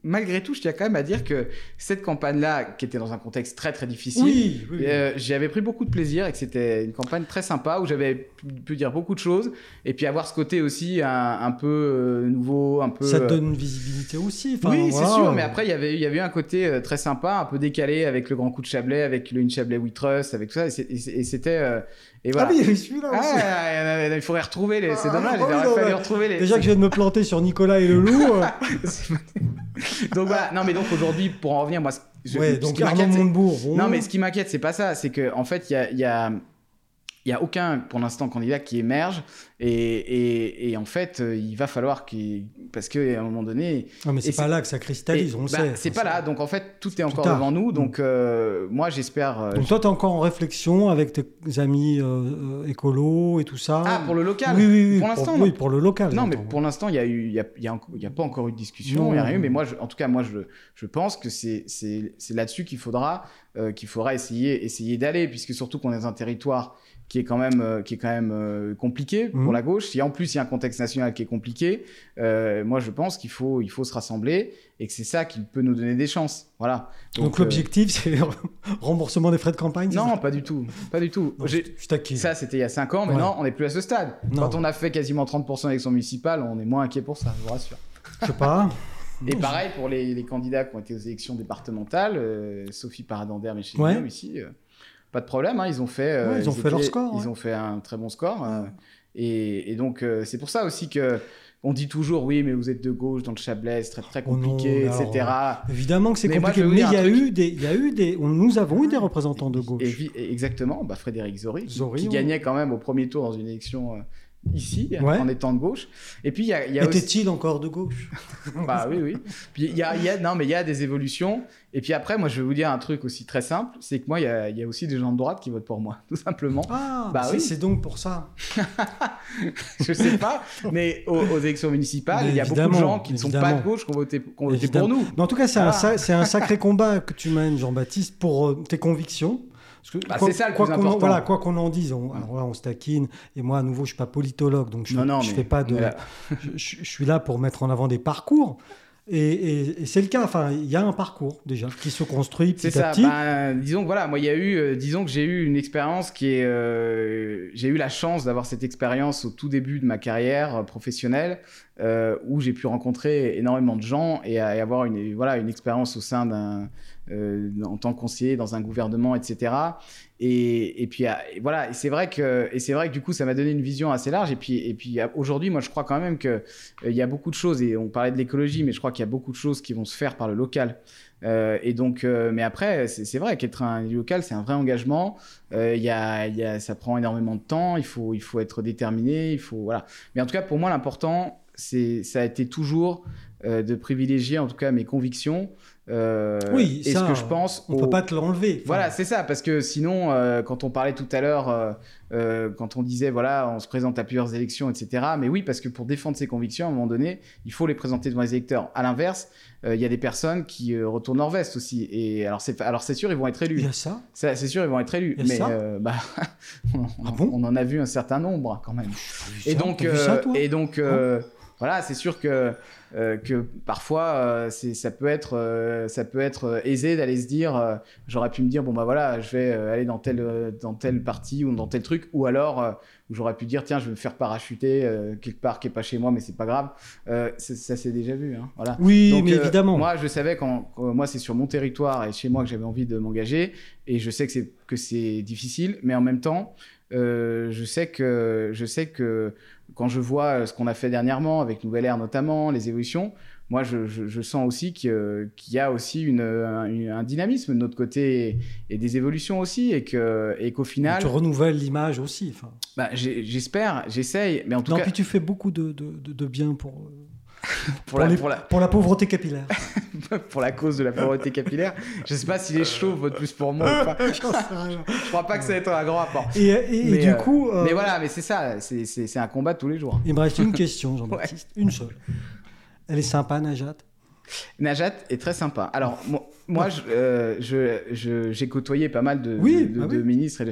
malgré tout, je tiens quand même à dire que cette campagne-là, qui était dans un contexte très très difficile, euh, j'avais pris beaucoup de plaisir et que c'était une campagne très sympa où j'avais pu dire beaucoup de choses et puis avoir ce côté aussi un, peu euh, nouveau, un peu. Ça te donne une visibilité aussi. oui, c'est sûr, mais après il y avait il y avait un côté euh, très sympa, un peu décalé avec le grand coup de Chablais, avec le In Chablais We Trust, avec tout ça, et c'était et voilà. Ah oui, il y celui-là ah, il faudrait retrouver les. C'est ah, dommage, il retrouver les. Déjà que je viens de me planter sur Nicolas et le loup. Euh. donc voilà, non mais donc aujourd'hui, pour en revenir, moi. Je, ouais, donc Armand Montebourg. Non mais ce qui m'inquiète, c'est pas ça, c'est que en fait, il y a, y a il n'y a aucun, pour l'instant, candidat qui émerge. Et, et, en fait, euh, il va falloir qu'il. Parce qu'à un moment donné. Non, mais c'est pas là que ça cristallise, on le bah, sait. C'est pas là. Donc en fait, tout est encore devant nous. Donc mm. euh, moi, j'espère. Euh, donc toi, tu es encore en réflexion avec tes amis euh, écolos et tout ça? Ah, pour le local Oui, oui, oui. Pour l'instant. Oui, pour le local. Non, mais pour l'instant, il n'y a, eu, y a, y a, y a, pas encore eu de discussion. Il n'y a rien eu. Mais moi, en tout cas, moi, je, je pense que c'est là-dessus qu'il faudra, qu'il faudra essayer, essayer d'aller. Puisque surtout qu'on est dans un territoire qui est quand même, euh, qui est quand même euh, compliqué pour mhm. la gauche. Si en plus il y a un contexte national qui est compliqué, euh, moi je pense qu'il faut, il faut se rassembler et que c'est ça qui peut nous donner des chances. Voilà. Donc, l'objectif c'est remboursement des frais de campagne Non, pas du tout, pas du tout. ça c'était il y a 5 ans, mais non, on n'est plus à ce stade. Quand on a fait quasiment 30% d'élections municipales, on est moins inquiet pour ça, je vous rassure. Je sais pas. Et pareil pour les, candidats qui ont été aux élections départementales, Sophie Paradander, mais chez nous ici pas de problème. Hein, ils ont fait, euh, ils ont fait leur score. Ils ont fait un très bon score. Euh, et, donc, euh, c'est pour ça aussi que. On dit toujours oui, mais vous êtes de gauche dans le Chablais, c'est très très oh compliqué, etc. évidemment que c'est compliqué, mais il y, a eu des, il y a eu des, nous avons eu des représentants de gauche. exactement, bah Frédéric Zori, qui, gagnait quand même au premier tour dans une élection ici, en étant de gauche. Et puis il y a, y a était-il encore de gauche Bah oui, oui. Puis il y a, y a, non, mais il y a des évolutions. Et puis après, moi, je vais vous dire un truc aussi très simple, c'est que moi, il y a, y a, aussi des gens de droite qui votent pour moi, tout simplement. Ah, bah oui. C'est donc pour ça. je sais pas, mais aux, élections municipales, il y a beaucoup de gens qui ne sont pas de gauche qui ont voté, pour nous. Mais en tout cas, c'est un, un, sacré combat que tu mènes, Jean-Baptiste, pour euh, tes convictions. Bah, c'est ça le plus important. voilà, quoi qu'on en dise, on, alors là, on se taquine. Et moi, à nouveau, je suis pas politologue, donc je, ne fais pas de. je, je, suis là pour mettre en avant des parcours. Et, c'est le cas. Enfin, il y a un parcours déjà qui se construit petit à petit. Ben, disons que voilà, moi, il y a eu, euh, disons que j'ai eu une expérience qui est, euh, j'ai eu la chance d'avoir cette expérience au tout début de ma carrière euh, professionnelle, où j'ai pu rencontrer énormément de gens et, et, avoir une, voilà, une expérience au sein d'un, en tant que conseiller dans un gouvernement, etc. Et, puis ah, voilà, c'est vrai que et c'est vrai que du coup ça m'a donné une vision assez large. Et puis et puis ah, aujourd'hui, moi je crois quand même que euh, il y a beaucoup de choses et on parlait de l'écologie, mais je crois qu'il y a beaucoup de choses qui vont se faire par le local. Euh, et donc, euh, mais après, c'est vrai qu'être un local, c'est un vrai engagement. Il y y a, ça prend énormément de temps. Il faut il faut être déterminé. Il faut voilà. Mais en tout cas, pour moi, l'important, c'est ça a été toujours de privilégier en tout cas mes convictions euh, oui, et ce que je pense. On ne peut pas te l'enlever. Voilà, c'est ça, parce que sinon, euh, quand on parlait tout à l'heure, euh, quand on disait, voilà, on se présente à plusieurs élections, etc. Mais oui, parce que pour défendre ses convictions, à un moment donné, il faut les présenter devant les électeurs. À l'inverse, il y a des personnes qui retournent leur veste aussi. Et alors, c'est, alors c'est sûr, ils vont être élus. Il y a ça? C'est, sûr, ils vont être élus. mais bah, on, ah bon? on, en a vu un certain nombre quand même. Et donc, et donc, voilà, c'est sûr que euh, que parfois euh, c'est ça peut être euh, ça peut être aisé d'aller se dire j'aurais pu me dire bon bah voilà je vais aller dans telle dans telle partie ou dans tel truc. Ou alors où j'aurais pu dire tiens je vais me faire parachuter quelque part qui est pas chez moi mais c'est pas grave. Ça s'est déjà vu hein, voilà. Oui mais évidemment. moi je savais quand, moi c'est sur mon territoire et chez moi que j'avais envie de m'engager. Et je sais que c'est que c'est difficile mais en même temps je sais que je sais que quand je vois euh, ce qu'on a fait dernièrement avec Nouvelle Air notamment, les évolutions, moi je, sens aussi qu'il y a aussi une, un, dynamisme de notre côté et, des évolutions aussi et et qu'au final tu renouvelles l'image aussi. Bah, j'espère, j'essaye, mais en tout non, cas. puis tu fais beaucoup de, de, de bien pour. Pour, la, pour, la... pour, la, pauvreté capillaire. pour la cause de la pauvreté capillaire. Je sais pas si les chauves votent plus pour moi ou pas. Je crois pas que ça va être un grand rapport. Et, et, du euh, coup. Euh, mais voilà, mais c'est ça, c'est un combat tous les jours. Il me reste une question, Jean-Baptiste. Une seule. Elle est sympa, Najat Najat est très sympa. Alors, moi, euh, je, j'ai côtoyé pas mal de, de, ah ministres.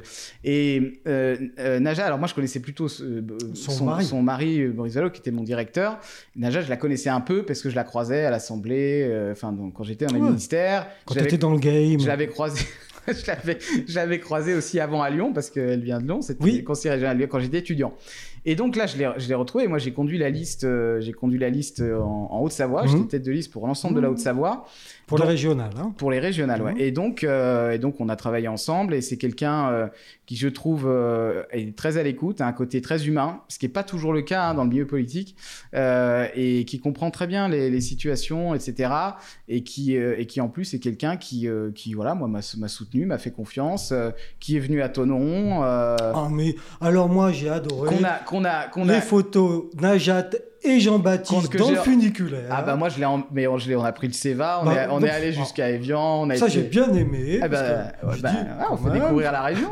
Et, euh, euh, Najat, alors moi, je connaissais plutôt son, mari, son mari Boris qui était mon directeur. Najat, je la connaissais un peu parce que je la croisais à l'Assemblée, enfin, quand j'étais dans les ministères. Quand tu étais dans le game. Je l'avais croisé. je l'avais croisée aussi avant à Lyon parce qu'elle vient de Lyon. C'était oui. conseiller régional quand j'étais étudiant. Et donc là, je l'ai retrouvé. Moi, j'ai conduit la liste, euh, j'ai conduit la liste en, Haute-Savoie. J'étais mhm. tête de liste pour l'ensemble de la Haute-Savoie. Pour les régionales, hein Pour les régionales, ouais. Et donc, euh, et donc, on a travaillé ensemble. Et c'est quelqu'un euh, qui, je trouve, est très à l'écoute, a un côté très humain, ce qui n'est pas toujours le cas hein, dans le milieu politique, et qui comprend très bien les, situations, etc. Et qui, et qui en plus est quelqu'un qui, qui, voilà, moi, m'a soutenu, m'a fait confiance, qui est venu à Tonon. Ah, mais alors moi, j'ai adoré. A, qu'on a, qu'on a... Les photos Najat et Jean-Baptiste dans le funiculaire. Ah bah moi je l'ai mais on, on a pris le Seva, on bah, est, on est allé jusqu'à Evian, on a Ça j'ai bien aimé. Ah bah, bah on fait découvrir la région.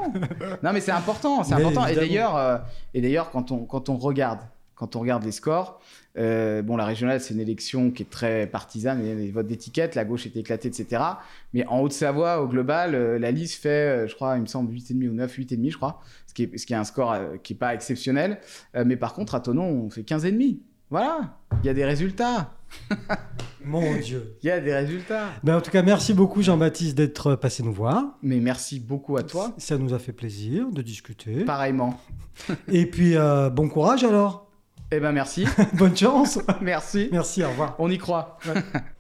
non mais c'est important, c'est important et d'ailleurs euh, et d'ailleurs quand on quand on regarde quand on regarde les scores, euh, bon, la régionale, c'est une élection qui est très partisane, il y a des votes d'étiquette, la gauche est éclatée, etc. Mais en Haute-Savoie, au global, euh, la liste fait, je crois, il me semble 8,5 ou 9, 8,5, je crois qui est, ce qui est un score euh, qui n'est pas exceptionnel. Euh, mais par contre, à Tonon, on fait 15,5. Voilà, il y a des résultats. Mon Dieu. Il y a des résultats. Mais ben, en tout cas, merci beaucoup Jean-Baptiste d'être passé nous voir. Mais merci beaucoup à toi. Ça nous a fait plaisir de discuter. Pareillement. Et puis, euh, bon courage alors. Eh ben merci. Bonne chance. merci. Merci, au revoir. On y croit.